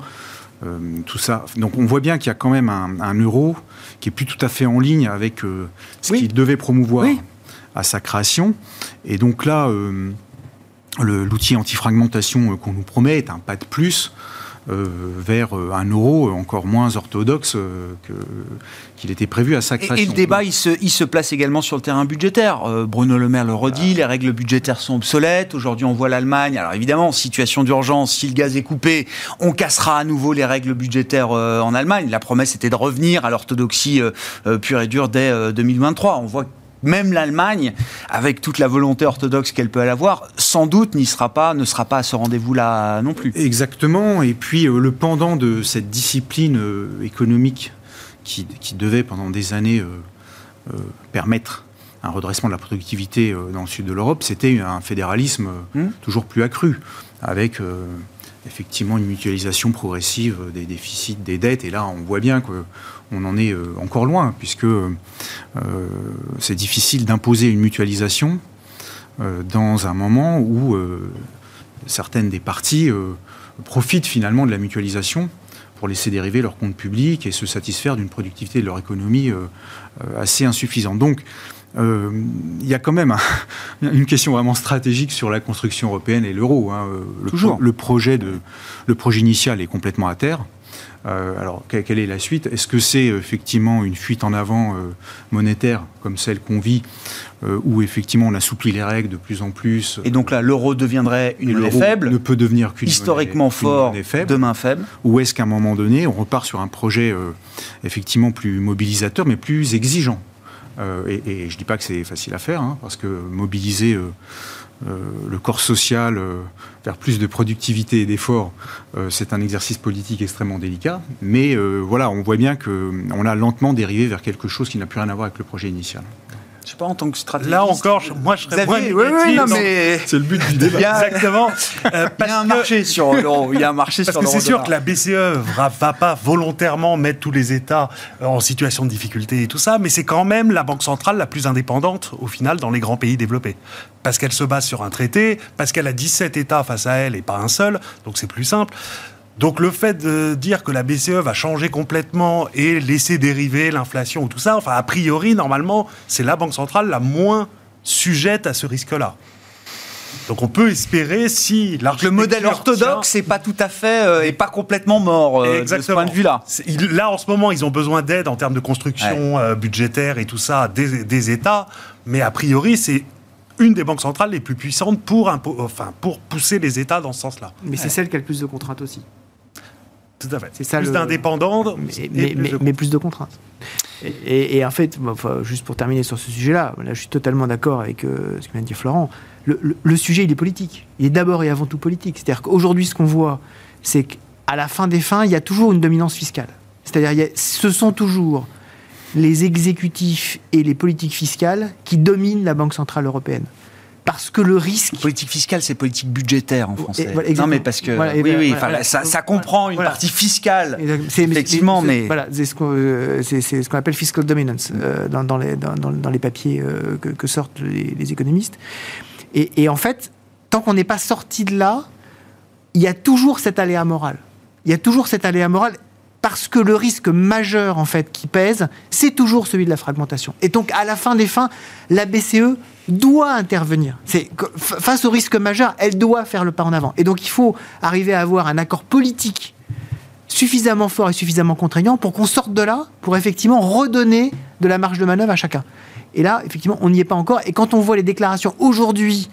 euh, tout ça. Donc on voit bien qu'il y a quand même un, euro qui est plus tout à fait en ligne avec euh, ce qu'il devait promouvoir à sa création. Et donc là, euh, l'outil anti-fragmentation qu'on nous promet est un pas de plus euh, vers euh, un euro encore moins orthodoxe euh, qu'il était prévu à sa création. Et, le débat, il se, il se, place également sur le terrain budgétaire. Bruno Le Maire le redit, les règles budgétaires sont obsolètes. Aujourd'hui, on voit l'Allemagne. Alors évidemment, situation d'urgence, si le gaz est coupé, on cassera à nouveau les règles budgétaires en Allemagne. La promesse était de revenir à l'orthodoxie pure et dure dès 2023. On voit même l'Allemagne, avec toute la volonté orthodoxe qu'elle peut avoir, sans doute n'y sera pas, ne sera pas à ce rendez-vous-là non plus. Exactement. Et puis euh, le pendant de cette discipline euh, économique qui, devait pendant des années euh, permettre un redressement de la productivité dans le sud de l'Europe, c'était un fédéralisme mmh. toujours plus accru, avec effectivement une mutualisation progressive des déficits, des dettes. Et là, on voit bien qu'on en est encore loin, puisque c'est difficile d'imposer une mutualisation dans un moment où certaines des parties profitent finalement de la mutualisation pour laisser dériver leurs comptes publics et se satisfaire d'une productivité de leur économie euh, euh, assez insuffisante. Donc, euh, il y a quand même une question vraiment stratégique sur la construction européenne et l'euro. Hein. Le, le, projet de, le projet initial est complètement à terre. Euh, alors, quelle est la suite? Est-ce que c'est effectivement une fuite en avant euh, monétaire, comme celle qu'on vit, euh, où effectivement on assouplit les règles de plus en plus Et donc là, l'euro deviendrait une monnaie faible? ne peut devenir qu'une Historiquement fort, faible, demain faible? Ou est-ce qu'à un moment donné, on repart sur un projet effectivement plus mobilisateur, mais plus exigeant? Et, je ne dis pas que c'est facile à faire, hein, parce que mobiliser euh, le corps social euh, vers plus de productivité et d'effort, euh, c'est un exercice politique extrêmement délicat. Mais voilà, on voit bien qu'on a lentement dérivé vers quelque chose qui n'a plus rien à voir avec le projet initial. Je sais pas, en tant que stratégiste. Là encore, moi je serais moins oui, oui, non, mais c'est le but du débat. Exactement. Euh, il y a un marché sur l'euro. Il y a un marché parce sur que c'est sûr que la BCE va, va pas volontairement mettre tous les États en situation de difficulté et tout ça, mais c'est quand même la banque centrale la plus indépendante au final dans les grands pays développés. Parce qu'elle se base sur un traité, parce qu'elle a 17 États face à elle et pas un seul, donc c'est plus simple. Donc le fait de dire que la BCE va changer complètement et laisser dériver l'inflation ou tout ça, enfin a priori normalement c'est la banque centrale la moins sujette à ce risque-là. Donc on peut espérer si le modèle orthodoxe n'est pas tout à fait euh, et pas complètement mort euh, de ce point de vue-là. Là en ce moment ils ont besoin d'aide en termes de construction euh, budgétaire et tout ça des, des États, mais a priori c'est une des banques centrales les plus puissantes pour, enfin, pour pousser les États dans ce sens-là. Mais c'est celle qui a le plus de contraintes aussi. Tout à fait. C'est ça plus d'indépendants, mais, plus de contraintes. Et, en fait, juste pour terminer sur ce sujet-là, là, je suis totalement d'accord avec euh, ce que vient de dire Florent. Le, sujet, il est politique. Il est d'abord et avant tout politique. C'est-à-dire qu'aujourd'hui, ce qu'on voit, c'est qu'à la fin des fins, il y a toujours une dominance fiscale. C'est-à-dire, ce sont toujours les exécutifs et les politiques fiscales qui dominent la Banque Centrale Européenne parce que le risque. Politique fiscale, c'est politique budgétaire en français. non, mais parce que. oui, oui, ça, comprend une partie fiscale. Effectivement, mais. Voilà, c'est ce qu'on appelle fiscal dominance euh, dans, les, dans, les papiers euh, que, sortent les, économistes. Et, et, en fait, tant qu'on n'est pas sorti de là, il y a toujours cet aléa moral. Il y a toujours cet aléa moral parce que le risque majeur en fait qui pèse, c'est toujours celui de la fragmentation. Et donc à la fin des fins, la BCE doit intervenir. C'est face au risque majeur, elle doit faire le pas en avant. Et donc il faut arriver à avoir un accord politique suffisamment fort et suffisamment contraignant pour qu'on sorte de là, pour effectivement redonner de la marge de manœuvre à chacun. Et là, effectivement, on n'y est pas encore. Et quand on voit les déclarations aujourd'hui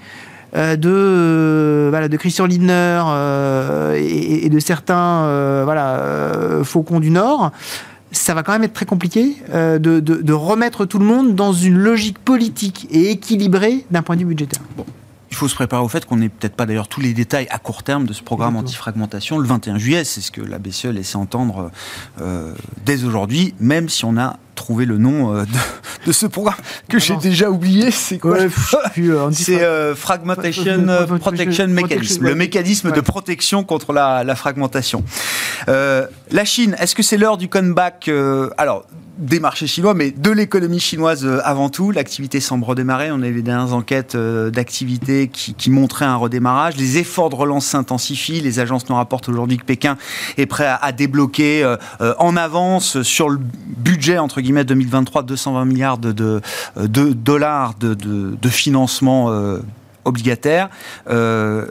euh, de, euh, voilà, de Christian Lindner euh, et, de certains voilà, faucons du Nord, ça va quand même être très compliqué de, de, remettre tout le monde dans une logique politique et équilibrée d'un point de vue budgétaire. Bon. Il faut se préparer au fait qu'on n'ait peut-être pas d'ailleurs tous les détails à court terme de ce programme anti-fragmentation le 21 juillet. C'est ce que la BCE laissait entendre euh, dès aujourd'hui, même si on a trouvé le nom euh, de, ce programme que j'ai déjà oublié. C'est quoi euh, C'est Fragmentation Protection Mechanism, le mécanisme de protection contre la, la fragmentation. la Chine, est-ce que c'est l'heure du comeback Alors, des marchés chinois, mais de l'économie chinoise euh, avant tout? L'activité semble redémarrer. On a vu des enquêtes euh, d'activité qui, montraient un redémarrage. Les efforts de relance s'intensifient. Les agences nous rapportent aujourd'hui que Pékin est prêt à, débloquer euh, en avance sur le budget, entre guillemets, 2023, 220 milliards de, de, dollars de, de financement obligataire. Euh,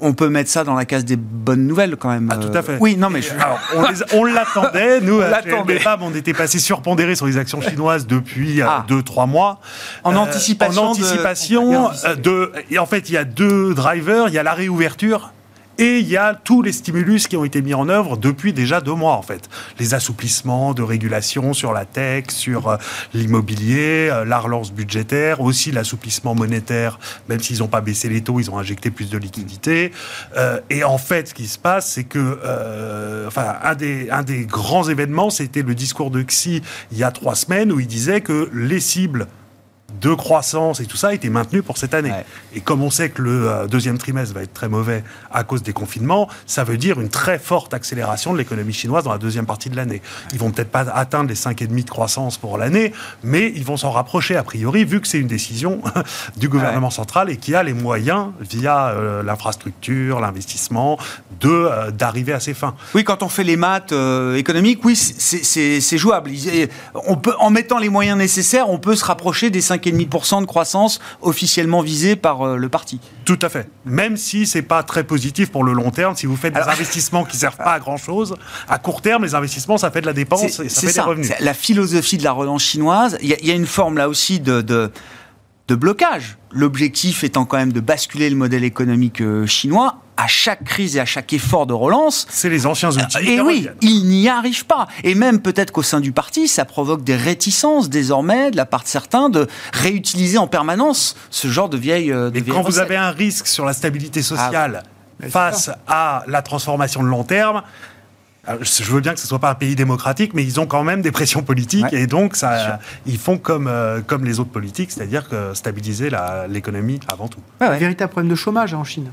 on, peut mettre ça dans la case des bonnes nouvelles quand même. Ah, tout à fait. Oui, non, mais on, l'attendait. Nous, on, on était passé surpondéré sur les actions chinoises depuis 2-3 ah. mois. En anticipation. En anticipation de... Et en fait, il y a deux drivers. Il y a la réouverture et il y a tous les stimulus qui ont été mis en œuvre depuis déjà deux mois, en fait. Les assouplissements de régulation sur la tech, sur euh, l'immobilier, euh, la relance budgétaire, aussi l'assouplissement monétaire, même s'ils n'ont pas baissé les taux, ils ont injecté plus de liquidités. Euh, et en fait, ce qui se passe, c'est que, enfin, un des, un des grands événements, c'était le discours de Xi il y a trois semaines où il disait que les cibles de croissance et tout ça a été maintenu pour cette année. Et comme on sait que le euh, deuxième trimestre va être très mauvais à cause des confinements, ça veut dire une très forte accélération de l'économie chinoise dans la deuxième partie de l'année. Ils vont peut-être pas atteindre les 5,5 de croissance pour l'année, mais ils vont s'en rapprocher a priori, vu que c'est une décision du gouvernement central et qui a les moyens, via euh, l'infrastructure, l'investissement, de euh, d'arriver à ses fins. Oui, quand on fait les maths économiques, oui, c'est jouable. On peut, en mettant les moyens nécessaires, on peut se rapprocher des 5,5% de croissance officiellement visés par euh, le parti. Tout à fait. Même si c'est pas très positif pour le long terme, si vous faites des investissements qui servent pas à grand chose, à court terme, les investissements, ça fait de la dépense et ça fait des revenus. La philosophie de la relance chinoise, il y, a une forme là aussi de, de de blocage. L'objectif étant quand même de basculer le modèle économique euh, chinois à chaque crise et à chaque effort de relance. C'est les anciens outils. Et oui, ils n'y arrivent pas. Et même peut-être qu'au sein du parti, ça provoque des réticences désormais de la part de certains de réutiliser en permanence ce genre de vieilles. Euh, et quand vous avez un risque sur la stabilité ah sociale face à la transformation de long terme, je veux bien que ce soit pas un pays démocratique, mais ils ont quand même des pressions politiques et donc ça, ils font comme, euh, comme les autres politiques, c'est-à-dire que stabiliser l'économie avant tout. Un véritable problème de chômage hein, en Chine.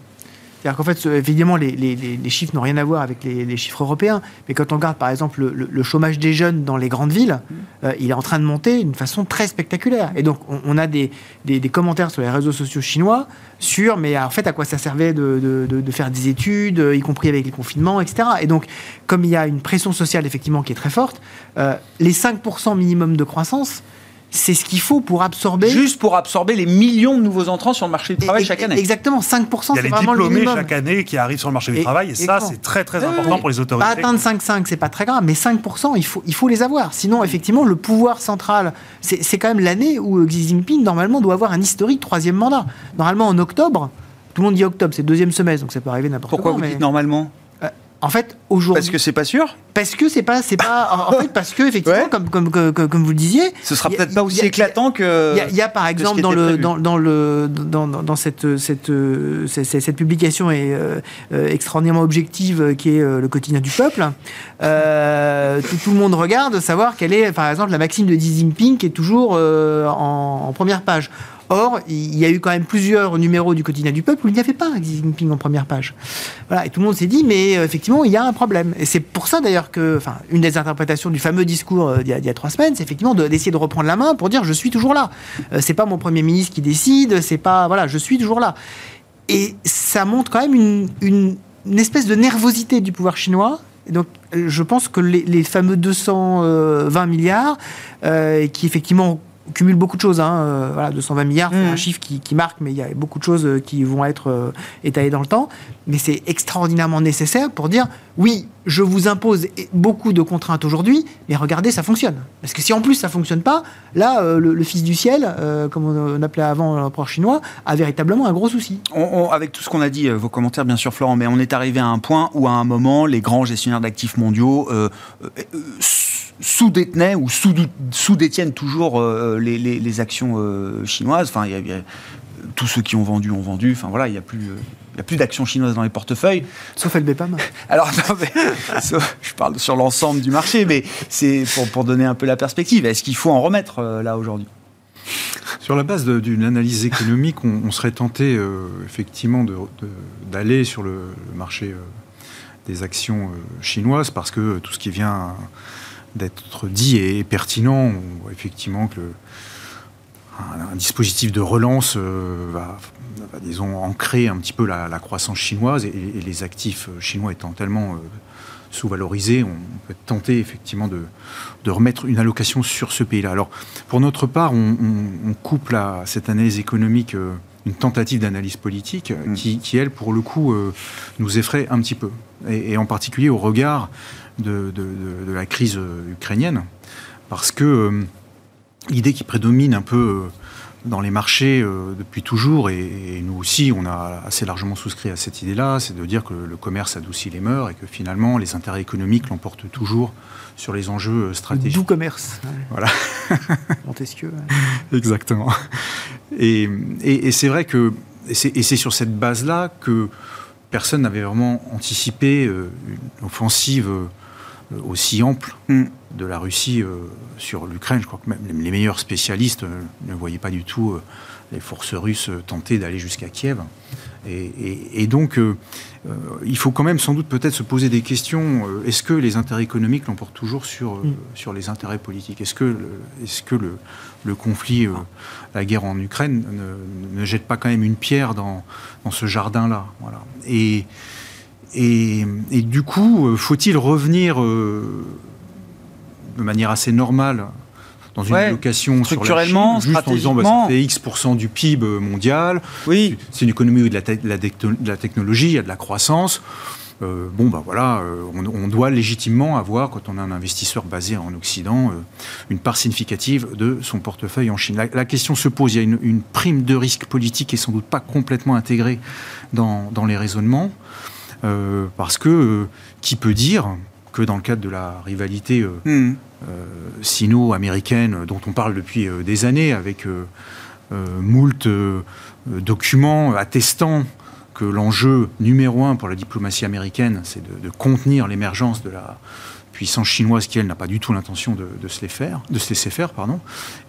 C'est-à-dire qu'en fait, évidemment, les, les, les chiffres n'ont rien à voir avec les, chiffres européens, mais quand on regarde par exemple le, chômage des jeunes dans les grandes villes, mmh. euh, il est en train de monter d'une façon très spectaculaire. Et donc, on, a des, des, commentaires sur les réseaux sociaux chinois sur, mais en fait, à quoi ça servait de, de, de, faire des études, y compris avec les confinements, etc. Et donc, comme il y a une pression sociale effectivement qui est très forte, euh, les 5% minimum de croissance, c'est ce qu'il faut pour absorber. Juste pour absorber les millions de nouveaux entrants sur le marché du travail chaque année. Exactement, 5%, c'est vraiment le minimum. Il y a les diplômés chaque année qui arrivent sur le marché du travail, et, ça, c'est très très important pour les autorités. Pas atteindre 5,5, c'est pas très grave, mais 5%, il faut, il faut les avoir. Sinon, effectivement, le pouvoir central, c'est quand même l'année où Xi Jinping, normalement, doit avoir un historique troisième mandat. Normalement, en octobre, tout le monde dit octobre, c'est deuxième semestre, donc ça peut arriver n'importe quoi. Pourquoi vous dites normalement? En fait, aujourd'hui. Parce que c'est pas sûr Parce que c'est pas. C'est pas en fait, parce que, effectivement, comme, comme, comme, vous le disiez. Ce sera peut-être pas aussi éclatant que. Il y, a par exemple dans le, dans, dans, le, dans, dans cette, cette, cette, cette publication est, euh, extraordinairement objective qui est euh, le quotidien du peuple. Euh, tout, tout, le monde regarde savoir quelle est, par exemple, la maxime de Xi Jinping qui est toujours en, en première page. Or, il y a eu quand même plusieurs numéros du quotidien du peuple où il n'y avait pas Xi Jinping en première page. Voilà, et tout le monde s'est dit, mais euh, effectivement, il y a un problème. Et c'est pour ça d'ailleurs que, enfin, une des interprétations du fameux discours euh, d'il y, a trois semaines, c'est effectivement d'essayer de, reprendre la main pour dire, je suis toujours là. Euh, c'est pas mon premier ministre qui décide, c'est pas, voilà, je suis toujours là. Et ça montre quand même une, espèce de nervosité du pouvoir chinois donc, je pense que les fameux 220 milliards, qui effectivement cumule beaucoup de choses. Hein. Euh, voilà, 220 milliards, c'est mmh. un chiffre qui, marque, mais il y a beaucoup de choses euh, qui vont être euh, étalées dans le temps. Mais c'est extraordinairement nécessaire pour dire oui, je vous impose beaucoup de contraintes aujourd'hui, mais regardez, ça fonctionne. Parce que si en plus ça fonctionne pas, là, le, fils du ciel, comme on, appelait avant l'empereur chinois, a véritablement un gros souci. avec tout ce qu'on a dit, vos commentaires, bien sûr, Florent, mais on est arrivé à un point où, à un moment, les grands gestionnaires d'actifs mondiaux sous-détenaient ou sous-détiennent toujours euh, les, actions euh, chinoises. Enfin, y a, tous ceux qui ont vendu ont vendu. Enfin voilà, il n'y a plus. il a plus d'actions chinoises dans les portefeuilles. Sauf LBPAM. Alors, je parle sur l'ensemble du marché, mais c'est pour, donner un peu la perspective. Est-ce qu'il faut en remettre euh, là aujourd'hui? Sur la base d'une analyse économique, on, serait tenté effectivement d'aller sur le, marché des actions chinoises parce que tout ce qui vient d'être dit et pertinent. On voit effectivement que un, dispositif de relance euh, va, disons, ancrer un petit peu la, croissance chinoise et, les actifs chinois étant tellement euh, sous-valorisés, on peut tenter effectivement de, remettre une allocation sur ce pays-là. Alors, pour notre part, on, couple à cette analyse économique euh, une tentative d'analyse politique mmh. qui, elle, pour le coup, nous effraie un petit peu. et en particulier au regard de, la crise euh, ukrainienne, parce que euh, l'idée qui prédomine un peu euh, dans les marchés depuis toujours, et, nous aussi, on a assez largement souscrit à cette idée-là, c'est de dire que le commerce adoucit les mœurs et que finalement, les intérêts économiques l'emportent toujours sur les enjeux stratégiques. Doux commerce. Voilà. Montesquieu. Exactement. Et, et c'est vrai que, et c'est sur cette base-là que personne n'avait vraiment anticipé une offensive aussi ample Hmm. de la Russie sur l'Ukraine. Je crois que même les meilleurs spécialistes ne voyaient pas du tout les forces russes tenter d'aller jusqu'à Kiev. Et, donc, euh, euh, il faut quand même sans doute peut-être se poser des questions. Euh, est-ce que les intérêts économiques l'emportent toujours sur, mm. sur les intérêts politiques? Est-ce que, le, est-ce que le, le conflit, la guerre en Ukraine, ne, ne, jette pas quand même une pierre dans, dans ce jardin-là? Voilà. et, et, et, du coup, faut-il revenir de manière assez normale dans une ouais, location structurellement, sur la Chine, juste en disant bah, ça fait X% du PIB mondial. Oui. C'est une économie où de la, de, la de la, technologie, il y a de la croissance. Euh, bon, ben bah, voilà, euh, on, on, doit légitimement avoir, quand on a un investisseur basé en Occident, euh, une part significative de son portefeuille en Chine. La, la question se pose, il y a une, une, prime de risque politique qui est sans doute pas complètement intégrée dans, dans les raisonnements, euh, parce que euh, qui peut dire que dans le cadre de la rivalité mmh. Euh, sino-américaine dont on parle depuis euh, des années, avec euh, moult documents attestant que l'enjeu numéro un pour la diplomatie américaine, c'est de, de, contenir l'émergence de la puissance chinoise qui, elle, n'a pas du tout l'intention de, de, se les faire, de se laisser faire. Pardon.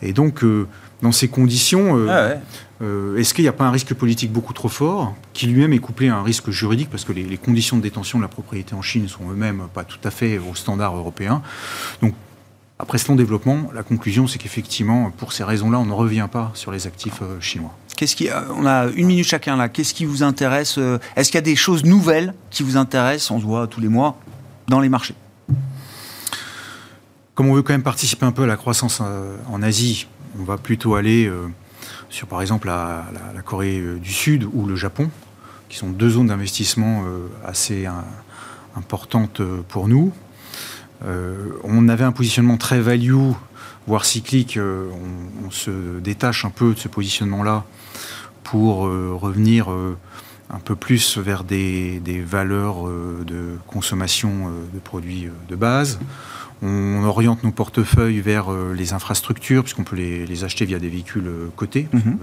Et donc, euh, dans ces conditions, euh, ah ouais. euh, est-ce qu'il n'y a pas un risque politique beaucoup trop fort, qui lui-même est couplé à un risque juridique, parce que les, les conditions de détention de la propriété en Chine sont eux-mêmes pas tout à fait aux standards européens Donc, après ce long développement, la conclusion, c'est qu'effectivement, pour ces raisons-là, on ne revient pas sur les actifs euh, chinois. Qu'est-ce qui, euh, on a une minute chacun là. Qu'est-ce qui vous intéresse euh, Est-ce qu'il y a des choses nouvelles qui vous intéressent On se voit tous les mois dans les marchés? Comme on veut quand même participer un peu à la croissance en Asie, on va plutôt aller sur, par exemple, la, Corée du Sud ou le Japon, qui sont deux zones d'investissement assez importantes pour nous. Euh, on avait un positionnement très value, voire cyclique. Euh, on, se détache un peu de ce positionnement-là pour euh, revenir un peu plus vers des valeurs de consommation de produits de base. On oriente nos portefeuilles vers les infrastructures, puisqu'on peut les, les, acheter via des véhicules cotés. Mm -hmm.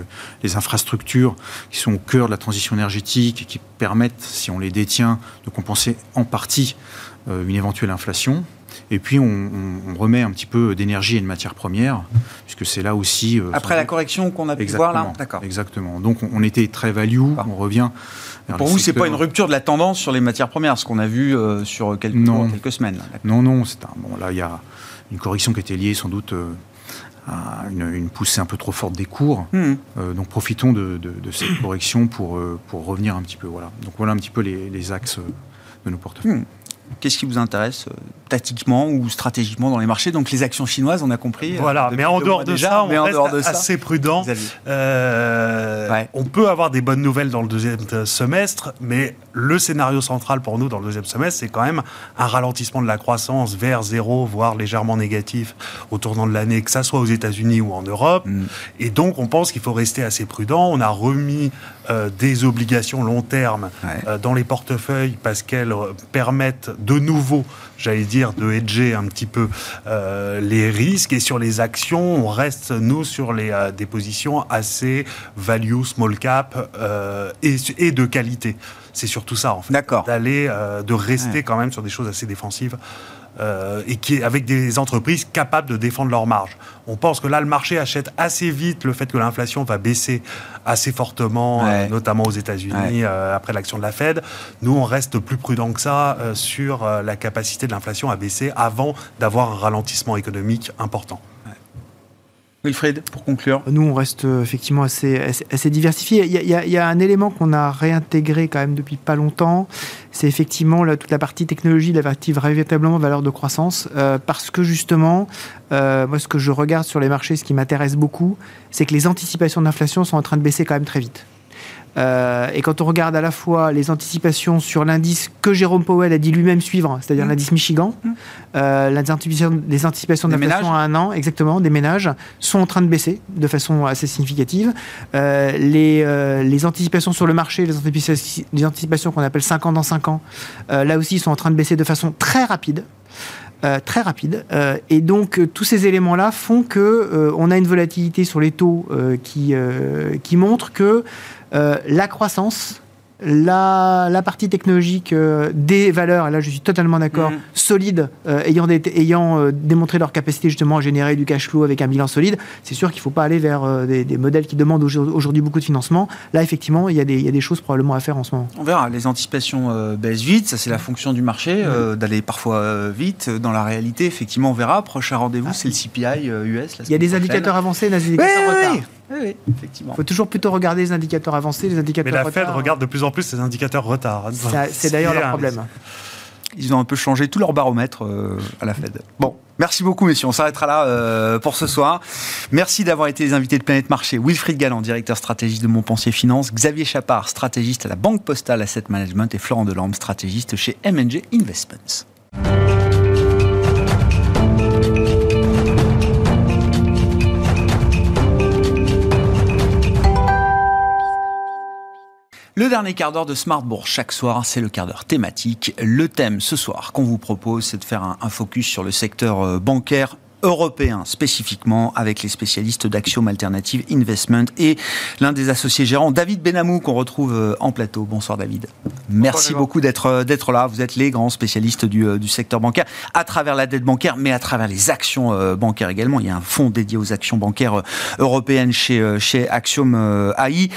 Les infrastructures qui sont au cœur de la transition énergétique et qui permettent, si on les détient, de compenser en partie une éventuelle inflation. Et puis, on, on, remet un petit peu d'énergie et de matières premières, puisque c'est là aussi. Euh, Après la correction qu'on a pu exactement, voir là D'accord. Exactement. Donc, on, on, était très value, on revient. Pour vous, c'est pas une rupture de la tendance sur les matières premières, ce qu'on a vu euh, sur quelques, non. quelques semaines. Non, non. C'est un, bon, là, il y a une correction qui était liée sans doute. Euh, à une, une, poussée un peu trop forte des cours. Mmh. Euh, donc profitons de, de, de cette correction pour, pour revenir un petit peu. Voilà. Donc voilà un petit peu les, les axes de nos portefeuilles. Mmh. Qu'est-ce qui vous intéresse euh, tactiquement ou stratégiquement dans les marchés? Donc les actions chinoises, on a compris. Voilà, mais en dehors de déjà, ça, on mais en dehors de ça, assez prudent. Euh, ouais. On peut avoir des bonnes nouvelles dans le deuxième semestre, mais le scénario central pour nous dans le deuxième semestre, c'est quand même un ralentissement de la croissance vers zéro, voire légèrement négatif au tournant de l'année, que ça soit aux États-Unis ou en Europe. Mm. Et donc, on pense qu'il faut rester assez prudent. On a remis euh, des obligations long terme ouais. euh, dans les portefeuilles parce qu'elles permettent de nouveau, j'allais dire, de hedger un petit peu euh, les risques. Et sur les actions, on reste, nous, sur les, euh, des positions assez value, small cap euh, et, et, de qualité. C'est surtout ça, en fait. D'accord. D'aller, euh, de rester ouais. quand même sur des choses assez défensives. Euh, et qui est avec des entreprises capables de défendre leurs marges. On pense que là, le marché achète assez vite le fait que l'inflation va baisser assez fortement, ouais. euh, notamment aux États-Unis ouais. euh, après l'action de la Fed. Nous, on reste plus prudent que ça sur la capacité de l'inflation à baisser avant d'avoir un ralentissement économique important. Wilfried, pour conclure. Nous, on reste euh, effectivement assez, assez, diversifié. Il y, a, un élément qu'on a réintégré quand même depuis pas longtemps, c'est effectivement toute la partie technologie, la partie véritablement valeur de croissance, euh, parce que justement, euh, moi, ce que je regarde sur les marchés, ce qui m'intéresse beaucoup, c'est que les anticipations d'inflation sont en train de baisser quand même très vite. Euh, et quand on regarde à la fois les anticipations sur l'indice que Jérôme Powell a dit lui-même suivre, c'est-à-dire mmh. l'indice Michigan, mmh. euh, les anticipations, les anticipations d'inflation à un an, exactement, des ménages, sont en train de baisser de façon assez significative. Euh, les, euh, les, anticipations sur le marché, les anticipations, qu'on appelle 5 ans dans 5 ans, euh, là aussi sont en train de baisser de façon très rapide. Euh, très rapide. Euh, et donc, euh, tous ces éléments-là font que euh, on a une volatilité sur les taux qui, qui montre que la croissance la, la partie technologique euh, des valeurs, et là je suis totalement d'accord, Mhm. solides, euh, ayant, des- ayant euh, démontré leur capacité justement à générer du cash flow avec un bilan solide, c'est sûr qu'il ne faut pas aller vers euh, des, des modèles qui demandent aujourd- aujourd'hui beaucoup de financement. Là, effectivement, il y, a des, il y a des choses probablement à faire en ce moment. On verra, les anticipations euh, baissent vite, ça c'est la fonction du marché, euh, d'aller parfois euh, vite. Dans la réalité, effectivement, on verra. Prochain rendez-vous, c'est le CPI euh, US. Il y a des indicateurs avancés, des Oui, indicateurs retard. oui, oui, oui, effectivement. Il faut toujours plutôt regarder les indicateurs avancés, les indicateurs Mais la Fed regarde de plus en plus ces indicateurs retard. C'est d'ailleurs leur problème. Ils ont un peu changé tout leur baromètre euh, à la Fed. Bon, merci beaucoup, messieurs. On s'arrêtera là euh, pour ce soir. Merci d'avoir été les invités de Planète Marché. Wilfried Galland, directeur stratégiste de Montpensier Finance. Xavier Chapard, stratégiste à la Banque Postale Asset Management. Et Florent Delorme, stratégiste chez MNG Investments. Le dernier quart d'heure de Smart Bourse chaque soir, c'est le quart d'heure thématique. Le thème ce soir qu'on vous propose, c'est de faire un, un focus sur le secteur euh, bancaire européen spécifiquement avec les spécialistes d'Axiom Alternative Investment et l'un des associés gérants David Benamou qu'on retrouve euh, en plateau. Bonsoir David. Merci beaucoup d'être euh, d'être là. Vous êtes les grands spécialistes du, du secteur bancaire à travers la dette bancaire mais à travers les actions bancaires également. Il y a un fonds dédié aux actions bancaires européennes chez chez Axiom AI.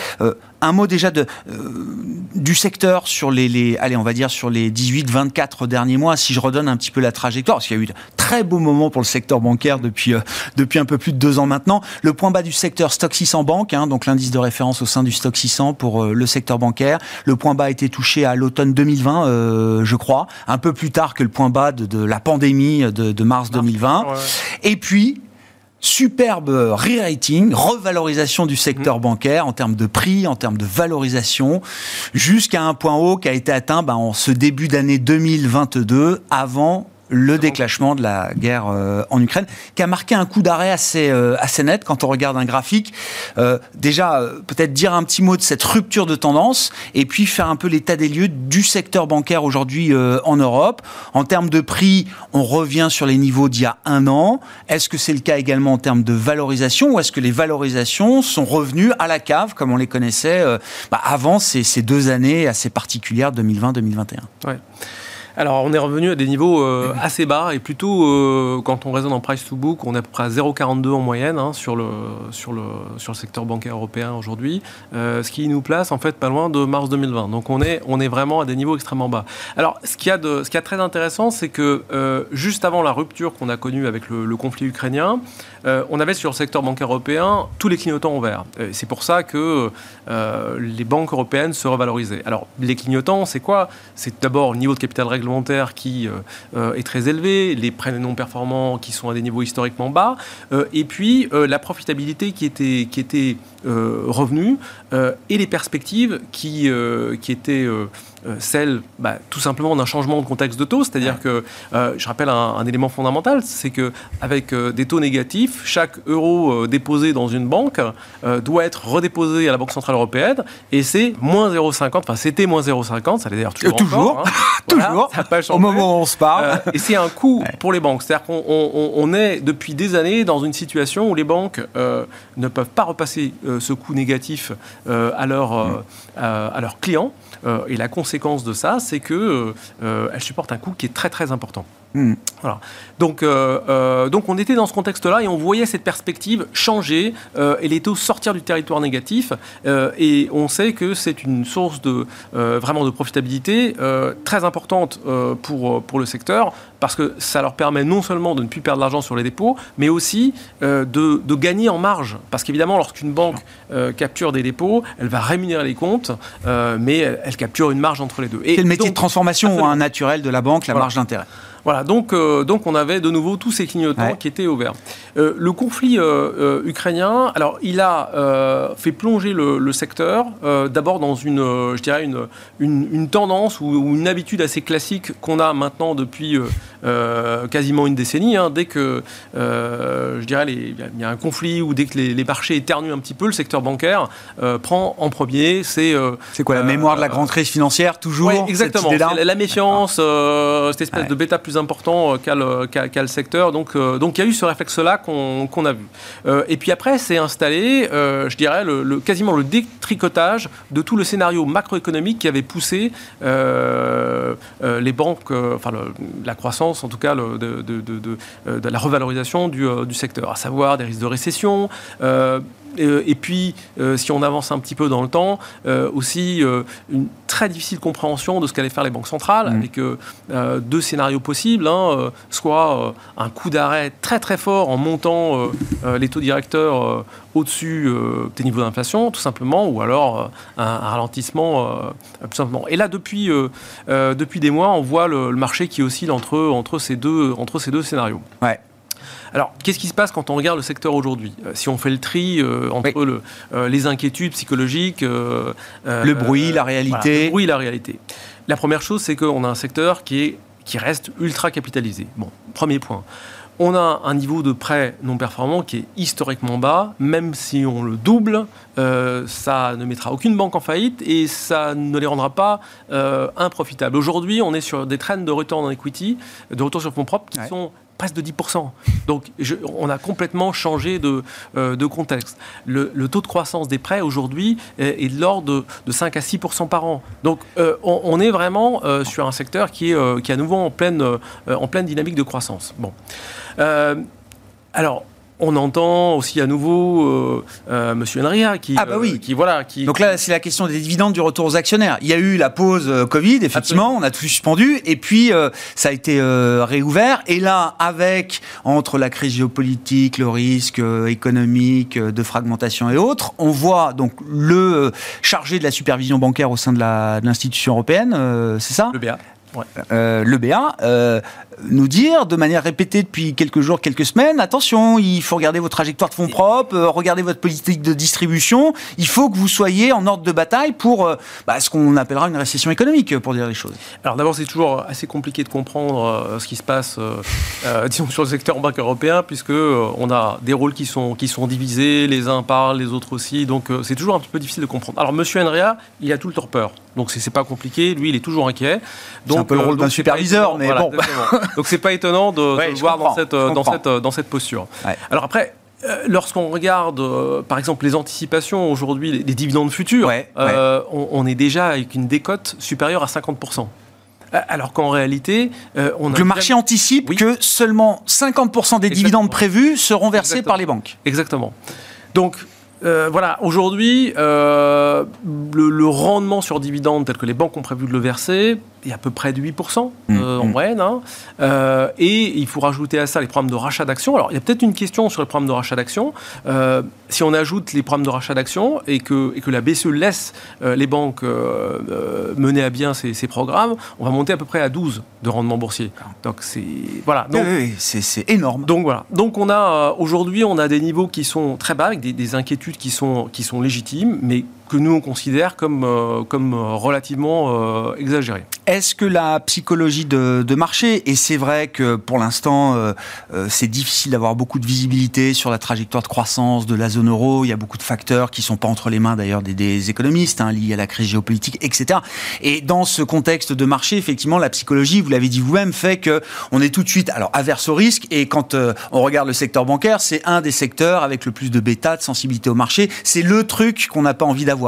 Un mot déjà de, euh, du secteur sur les, les, allez, on va dire sur les 18-24 derniers mois, si je redonne un petit peu la trajectoire, parce qu'il y a eu de très beaux moments pour le secteur bancaire depuis, euh, depuis un peu plus de deux ans maintenant. Le point bas du secteur Stock 600 Banque, hein, donc l'indice de référence au sein du Stock 600 pour euh, le secteur bancaire. Le point bas a été touché à l'automne 2020, euh, je crois, un peu plus tard que le point bas de, de la pandémie de, de mars 2020. Ouais. Et puis, superbe re-rating, revalorisation du secteur Mmh. bancaire en termes de prix, en termes de valorisation, jusqu'à un point haut qui a été atteint ben, en ce début d'année 2022, avant le déclenchement de la guerre euh, en Ukraine, qui a marqué un coup d'arrêt assez, euh, assez net quand on regarde un graphique. Euh, déjà, euh, peut-être dire un petit mot de cette rupture de tendance, et puis faire un peu l'état des lieux du secteur bancaire aujourd'hui euh, en Europe. En termes de prix, on revient sur les niveaux d'il y a un an. Est-ce que c'est le cas également en termes de valorisation, ou est-ce que les valorisations sont revenues à la cave, comme on les connaissait euh, bah, avant ces, ces deux années assez particulières, 2020-2021 Alors, on est revenu à des niveaux euh, assez bas et plutôt, euh, quand on raisonne en price to book, on est à peu près à 0,42 en moyenne hein, sur, le, sur, secteur bancaire européen aujourd'hui, euh, ce qui nous place en fait pas loin de mars 2020. Donc, on est, on est vraiment à des niveaux extrêmement bas. Alors, ce qu'il y a a de très intéressant, c'est que juste avant la rupture qu'on a connue avec le conflit ukrainien, euh, on avait sur le secteur bancaire européen tous les clignotants au vert. C'est pour ça que euh, les banques européennes se revalorisaient. Alors, les clignotants, c'est quoi? C'est d'abord le niveau de capital réglementaire qui euh, est très élevé, les prêts non performants qui sont à des niveaux historiquement bas, et puis la profitabilité qui était, qui était revenue et les perspectives qui, qui étaient euh, celles bah, tout simplement d'un changement de contexte de taux. C'est-à-dire que, euh, je rappelle un, un élément fondamental, c'est que avec euh, des taux négatifs, chaque euro euh, déposé dans une banque doit être redéposé à la Banque Centrale Européenne et c'est moins 0,50, enfin c'était moins 0,50, ça l'est d'ailleurs toujours. Toujours. encore, hein. Voilà, Toujours. ça pas Au moment où on se parle. Et c'est un coût pour les banques. C'est-à-dire qu'on on- est depuis des années dans une situation où les banques ne peuvent pas repasser ce coût négatif à, euh, à, à leurs clients. Euh, et la conséquence de ça, c'est que euh, euh, elles supportent un coût qui est très très important. Hmm. Voilà. Donc, euh, euh, donc on était dans ce contexte-là et on voyait cette perspective changer euh, et les taux sortir du territoire négatif. Et on sait que c'est une source de, vraiment de profitabilité très importante pour, pour le secteur parce que ça leur permet non seulement de ne plus perdre l'argent sur les dépôts, mais aussi de, de gagner en marge. Parce qu'évidemment, lorsqu'une banque capture des dépôts, elle va rémunérer les comptes, mais elle, elle capture une marge entre les deux. C'est le métier donc- de transformation hein, naturel de la banque, la Voilà. marge d'intérêt. Voilà, donc, euh, donc on avait de nouveau tous ces clignotants Ouais. qui étaient au vert. Euh, le conflit euh, euh, ukrainien, alors il a fait plonger le, le secteur, d'abord dans une, je dirais une, une, une tendance ou, ou une habitude assez classique qu'on a maintenant depuis euh, quasiment une décennie. Hein. dès que, je dirais, il y a un conflit ou dès que les, marchés éternuent un petit peu, le secteur bancaire prend en premier. C'est c'est quoi la mémoire de la grande crise financière toujours Exactement. La, méfiance, cette espèce de bêta plus important qu'a le, secteur. Donc, donc il y a eu ce réflexe-là qu'on a vu. et puis après, c'est installé, je dirais, le, quasiment le détricotage de tout le scénario macroéconomique qui avait poussé euh, euh, les banques, euh, enfin la croissance en tout cas de, de, la revalorisation du, du, secteur, à savoir des risques de récession, euh, et puis, euh, si on avance un petit peu dans le temps, euh, aussi une très difficile compréhension de ce qu'allaient faire les banques centrales, mmh. avec deux scénarios possibles, hein, soit un coup d'arrêt très très fort en montant les taux directeurs au-dessus des niveaux d'inflation, tout simplement, ou alors un, ralentissement, tout simplement. Et là, depuis, depuis des mois, on voit le, marché qui oscille entre, entre, ces, deux, entre ces deux scénarios. Ouais. Alors, qu'est-ce qui se passe quand on regarde le secteur aujourd'hui? Euh, Si on fait le tri euh, entre le, euh, les inquiétudes psychologiques, le bruit, la réalité. le bruit, la réalité. La première chose, c'est qu'on a un secteur qui, est, qui reste ultra capitalisé. Bon, premier point. On a un niveau de prêt non performant qui est historiquement bas. Même si on le double, ça ne mettra aucune banque en faillite et ça ne les rendra pas improfitables. Aujourd'hui, on est sur des trends de retour en equity, de retour sur fonds propres qui sont presque de 10%. Donc on a complètement changé de, euh, de contexte. Le, taux de croissance des prêts aujourd'hui est, de l'ordre de, 5 à 6% par an. Donc euh, on, est vraiment euh, sur un secteur qui est, qui à nouveau en pleine, en pleine dynamique de croissance. Bon. alors, on entend aussi à nouveau euh, euh, Monsieur Enria qui, ah bah oui. Euh, qui voilà, qui. Donc là, c'est la question des dividendes du retour aux actionnaires. Il y a eu la pause Covid, effectivement, on a tout suspendu, et puis ça a été réouvert. Et là, avec entre la crise géopolitique, le risque économique de fragmentation et autres, on voit donc le chargé de la supervision bancaire au sein de l'institution européenne, c'est ça? Le BA. le BA, nous dire de manière répétée depuis quelques jours, quelques semaines, attention, il faut regarder vos trajectoires de fonds propres, euh, regarder votre politique de distribution, il faut que vous soyez en ordre de bataille pour euh, bah, ce qu'on appellera une récession économique, pour dire les choses. Alors d'abord, c'est toujours assez compliqué de comprendre euh, ce qui se passe disons, sur le secteur banque européen, puisque on a des rôles qui sont, qui sont divisés, les uns parlent, les autres aussi, donc c'est toujours un petit peu difficile de comprendre. Alors Monsieur Enria, il a tout le torpeur, donc c'est pas compliqué, lui il est toujours inquiet. C'est un peu le rôle d'un superviseur, mais bon. Donc c'est pas étonnant de, le voir dans cette, dans, cette, dans cette posture. Alors après, euh, lorsqu'on regarde, euh, par exemple, les anticipations aujourd'hui, les, dividendes futurs, euh, On, est déjà avec une décote supérieure à 50%. Alors qu'en réalité, on a le marché anticipe que seulement 50% des dividendes prévus seront versés par les banques. Exactement. Donc, voilà, aujourd'hui, le, le, rendement sur dividendes tel que les banques ont prévu de le verser est à peu près de 8% mmh, euh, en mmh. moyenne. Hein. Euh, et il faut rajouter à ça les programmes de rachat d'actions. Alors, il y a peut-être une question sur les programmes de rachat d'actions. Euh, si on ajoute les programmes de rachat d'actions et que, et que la BCE laisse les banques mener à bien ces, programmes, on va monter à peu près à 12 de rendement boursier. Donc, c'est voilà. Donc, c'est énorme. Donc, voilà. Donc, on a aujourd'hui, on a des niveaux qui sont très bas, avec des, des inquiétudes qui sont, qui sont légitimes, mais que nous on considère comme, euh, comme euh, relativement euh, exagéré. Est-ce que la psychologie de, marché, et c'est vrai que pour l'instant c'est difficile d'avoir beaucoup de visibilité sur la trajectoire de croissance de la zone euro, il y a beaucoup de facteurs qui sont pas entre les mains d'ailleurs des, économistes, hein, liés à la crise géopolitique, etc. Et dans ce contexte de marché, effectivement, la psychologie, vous l'avez dit vous-même, fait que on est tout de suite alors averse au risque, et quand on regarde le secteur bancaire, c'est un des secteurs avec le plus de bêta, de sensibilité au marché, c'est le truc qu'on n'a pas envie d'avoir.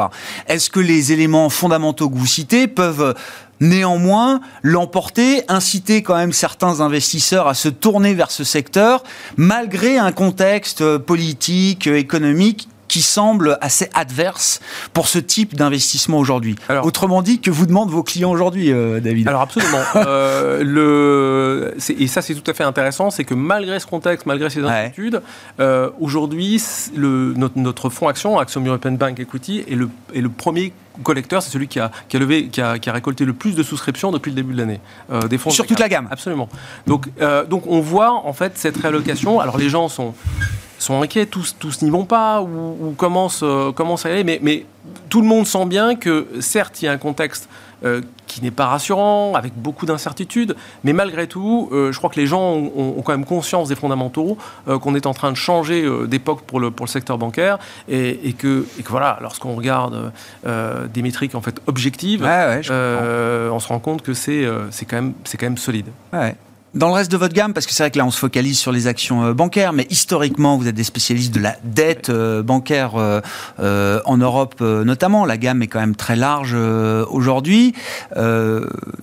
Est-ce que les éléments fondamentaux que vous citez peuvent néanmoins l'emporter, inciter quand même certains investisseurs à se tourner vers ce secteur, malgré un contexte politique, économique qui semble assez adverse pour ce type d'investissement aujourd'hui. Autrement dit, que vous demandent vos clients aujourd'hui, euh, David? Alors absolument. euh, le, et ça, c'est tout à fait intéressant, c'est que malgré ce contexte, malgré ces inquiétudes, euh, aujourd'hui, notre, notre, fonds action, Action European Bank Equity, est le, est le premier collecteur, c'est celui qui a, qui a levé, qui a, qui a, récolté le plus de souscriptions depuis le début de l'année. Euh, des fonds sur toute la gamme. Absolument. Donc, donc on voit en fait cette réallocation. Alors les gens sont sont inquiets, tous, tous n'y vont pas ou, ou commencent, commencent à y aller. Mais, mais tout le monde sent bien que, certes, il y a un contexte euh, qui n'est pas rassurant, avec beaucoup d'incertitudes, mais malgré tout, euh, je crois que les gens ont, quand même conscience des fondamentaux, euh, qu'on est en train de changer d'époque pour le, pour le secteur bancaire, et, que, et que, voilà, lorsqu'on regarde des métriques en fait objectives, on se rend compte que c'est quand, même, quand même solide. Ouais. Dans le reste de votre gamme, parce que c'est vrai que là on se focalise sur les actions euh, bancaires, mais historiquement vous êtes des spécialistes de la dette euh, bancaire euh, en Europe notamment. La gamme est quand même très large aujourd'hui.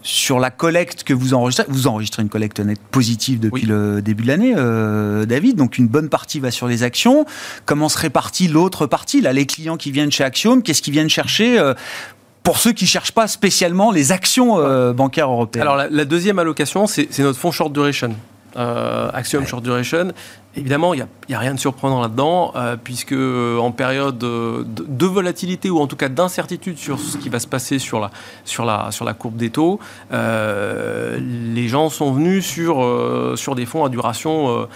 sur la collecte que vous enregistrez, vous enregistrez une collecte nette positive depuis le début de l'année, David. Donc une bonne partie va sur les actions. Comment se répartit l'autre partie? Là, les clients qui viennent chez Axiom, qu'est-ce qu'ils viennent chercher? Pour ceux qui ne cherchent pas spécialement les actions euh, bancaires européennes Alors la, deuxième allocation, c'est notre fonds short duration. Euh, Axiom Short Duration. Évidemment, il n'y a, rien de surprenant là-dedans, euh, puisque en période de, volatilité ou en tout cas d'incertitude sur ce qui va se passer sur la, sur la, sur la courbe des taux, les gens sont venus sur, sur des fonds à duration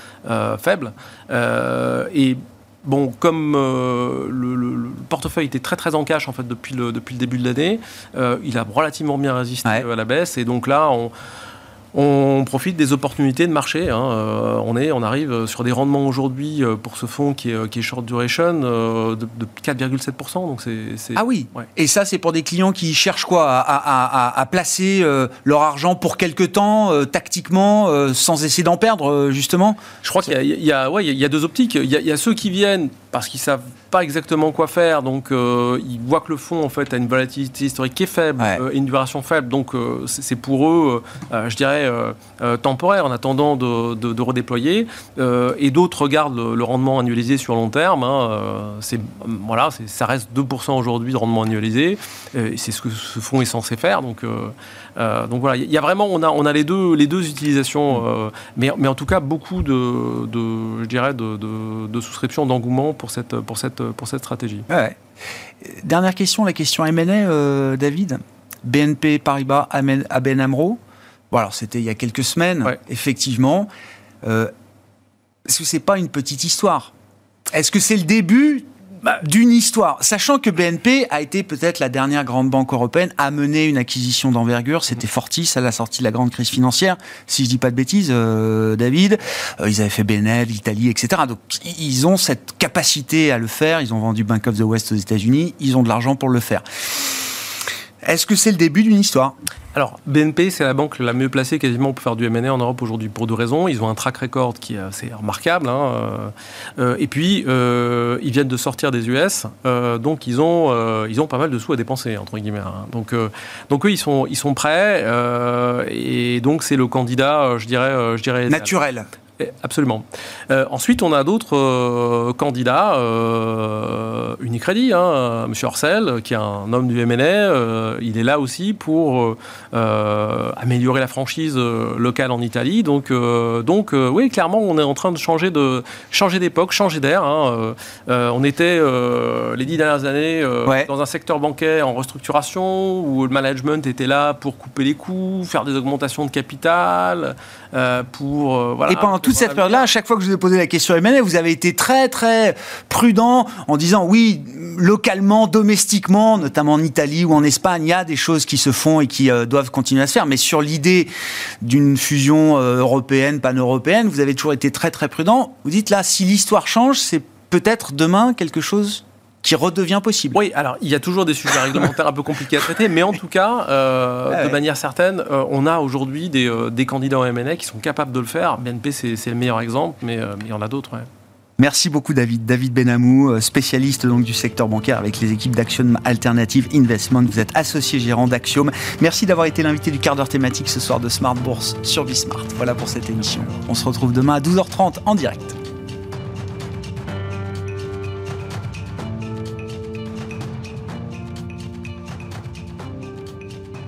faible. et Bon, comme euh, le, portefeuille était très très en cash en fait depuis le, depuis le début de l'année, euh, il a relativement bien résisté à la baisse. Et donc là on, on profite des opportunités de marché. Hein. Euh, on, est, on arrive sur des rendements aujourd'hui euh, pour ce fonds qui est, qui est short duration euh, de, 4,7%. Donc c'est, Ah oui Et ça, c'est pour des clients qui cherchent quoi? À, placer leur argent pour quelque temps, tactiquement, sans essayer d'en perdre, justement? Je crois qu'il y a, ouais, il y a deux optiques. Il y, il y a ceux qui viennent parce qu'ils savent pas exactement quoi faire, donc euh, ils voient que le fonds en fait a une volatilité historique qui est faible euh, et une duration faible, donc euh, c'est pour eux, je dirais, temporaire en attendant de, redéployer. et d'autres regardent le, rendement annualisé sur long terme. Hein, c'est voilà, ça reste 2% aujourd'hui de rendement annualisé. c'est ce que ce fonds est censé faire, donc euh, donc voilà, il y a vraiment, on a, on a les deux, les deux utilisations, euh, mais, mais en tout cas beaucoup de, de je dirais, de, de, souscriptions, d'engouement pour cette, pour cette, pour cette stratégie. Dernière question, la question M&A, euh, David. BNP Paribas, ABN AMRO. Bon, alors c'était il y a quelques semaines, effectivement. Est-ce que c'est pas une petite histoire? Est-ce que c'est le début bah, d'une histoire. Sachant que BNP a été peut-être la dernière grande banque européenne à mener une acquisition d'envergure. C'était Fortis à la sortie de la grande crise financière, si je dis pas de bêtises, euh, David. Euh, ils avaient fait BNL, l'Italie, etc. Donc ils ont cette capacité à le faire. Ils ont vendu Bank of the West aux États-Unis. Ils ont de l'argent pour le faire. Est-ce que c'est le début d'une histoire? Alors, BNP, c'est la banque la mieux placée quasiment pour faire du M&A en Europe aujourd'hui pour deux raisons. Ils ont un track record qui est assez remarquable. Hein, euh, euh, et puis, euh, ils viennent de sortir des US. donc, ils ont, ils ont pas mal de sous à dépenser, entre guillemets. Hein. Donc, donc eux, ils sont, ils sont prêts. et donc, c'est le candidat, je dirais... je dirais Naturel. Eh, absolument. Euh, ensuite, on a d'autres euh, candidats, euh, Unicredit, hein, M. Orcel, qui est un homme du MNA, euh, il est là aussi pour améliorer la franchise locale en Italie. Donc, donc oui, clairement, on est en train de changer de changer d'époque, changer d'air. Hein. on était les dix dernières années dans un secteur bancaire en restructuration où le management était là pour couper les coûts, faire des augmentations de capital, pour voilà toute cette période-là, à chaque fois que je vous ai posé la question M&A, vous avez été très très prudent en disant oui, localement, domestiquement, notamment en Italie ou en Espagne, il y a des choses qui se font et qui euh, doivent continuer à se faire. Mais sur l'idée d'une fusion euh, européenne, pan-européenne, vous avez toujours été très très prudent. Vous dites là, si l'histoire change, c'est peut-être demain quelque chose qui redevient possible. Oui, alors il y a toujours des sujets réglementaires un peu compliqués à traiter, mais en tout cas, euh, de manière certaine, euh, on a aujourd'hui des, euh, des, candidats en MNA qui sont capables de le faire. BNP, c'est le meilleur exemple, mais, il y en a d'autres. Merci beaucoup David. David Benamou, spécialiste donc du secteur bancaire avec les équipes d'Axiom Alternative Investment. Vous êtes associé gérant d'Axiom. Merci d'avoir été l'invité du quart d'heure thématique ce soir de Smart Bourse sur Bismart. Voilà pour cette émission. On se retrouve demain à 12h30 en direct.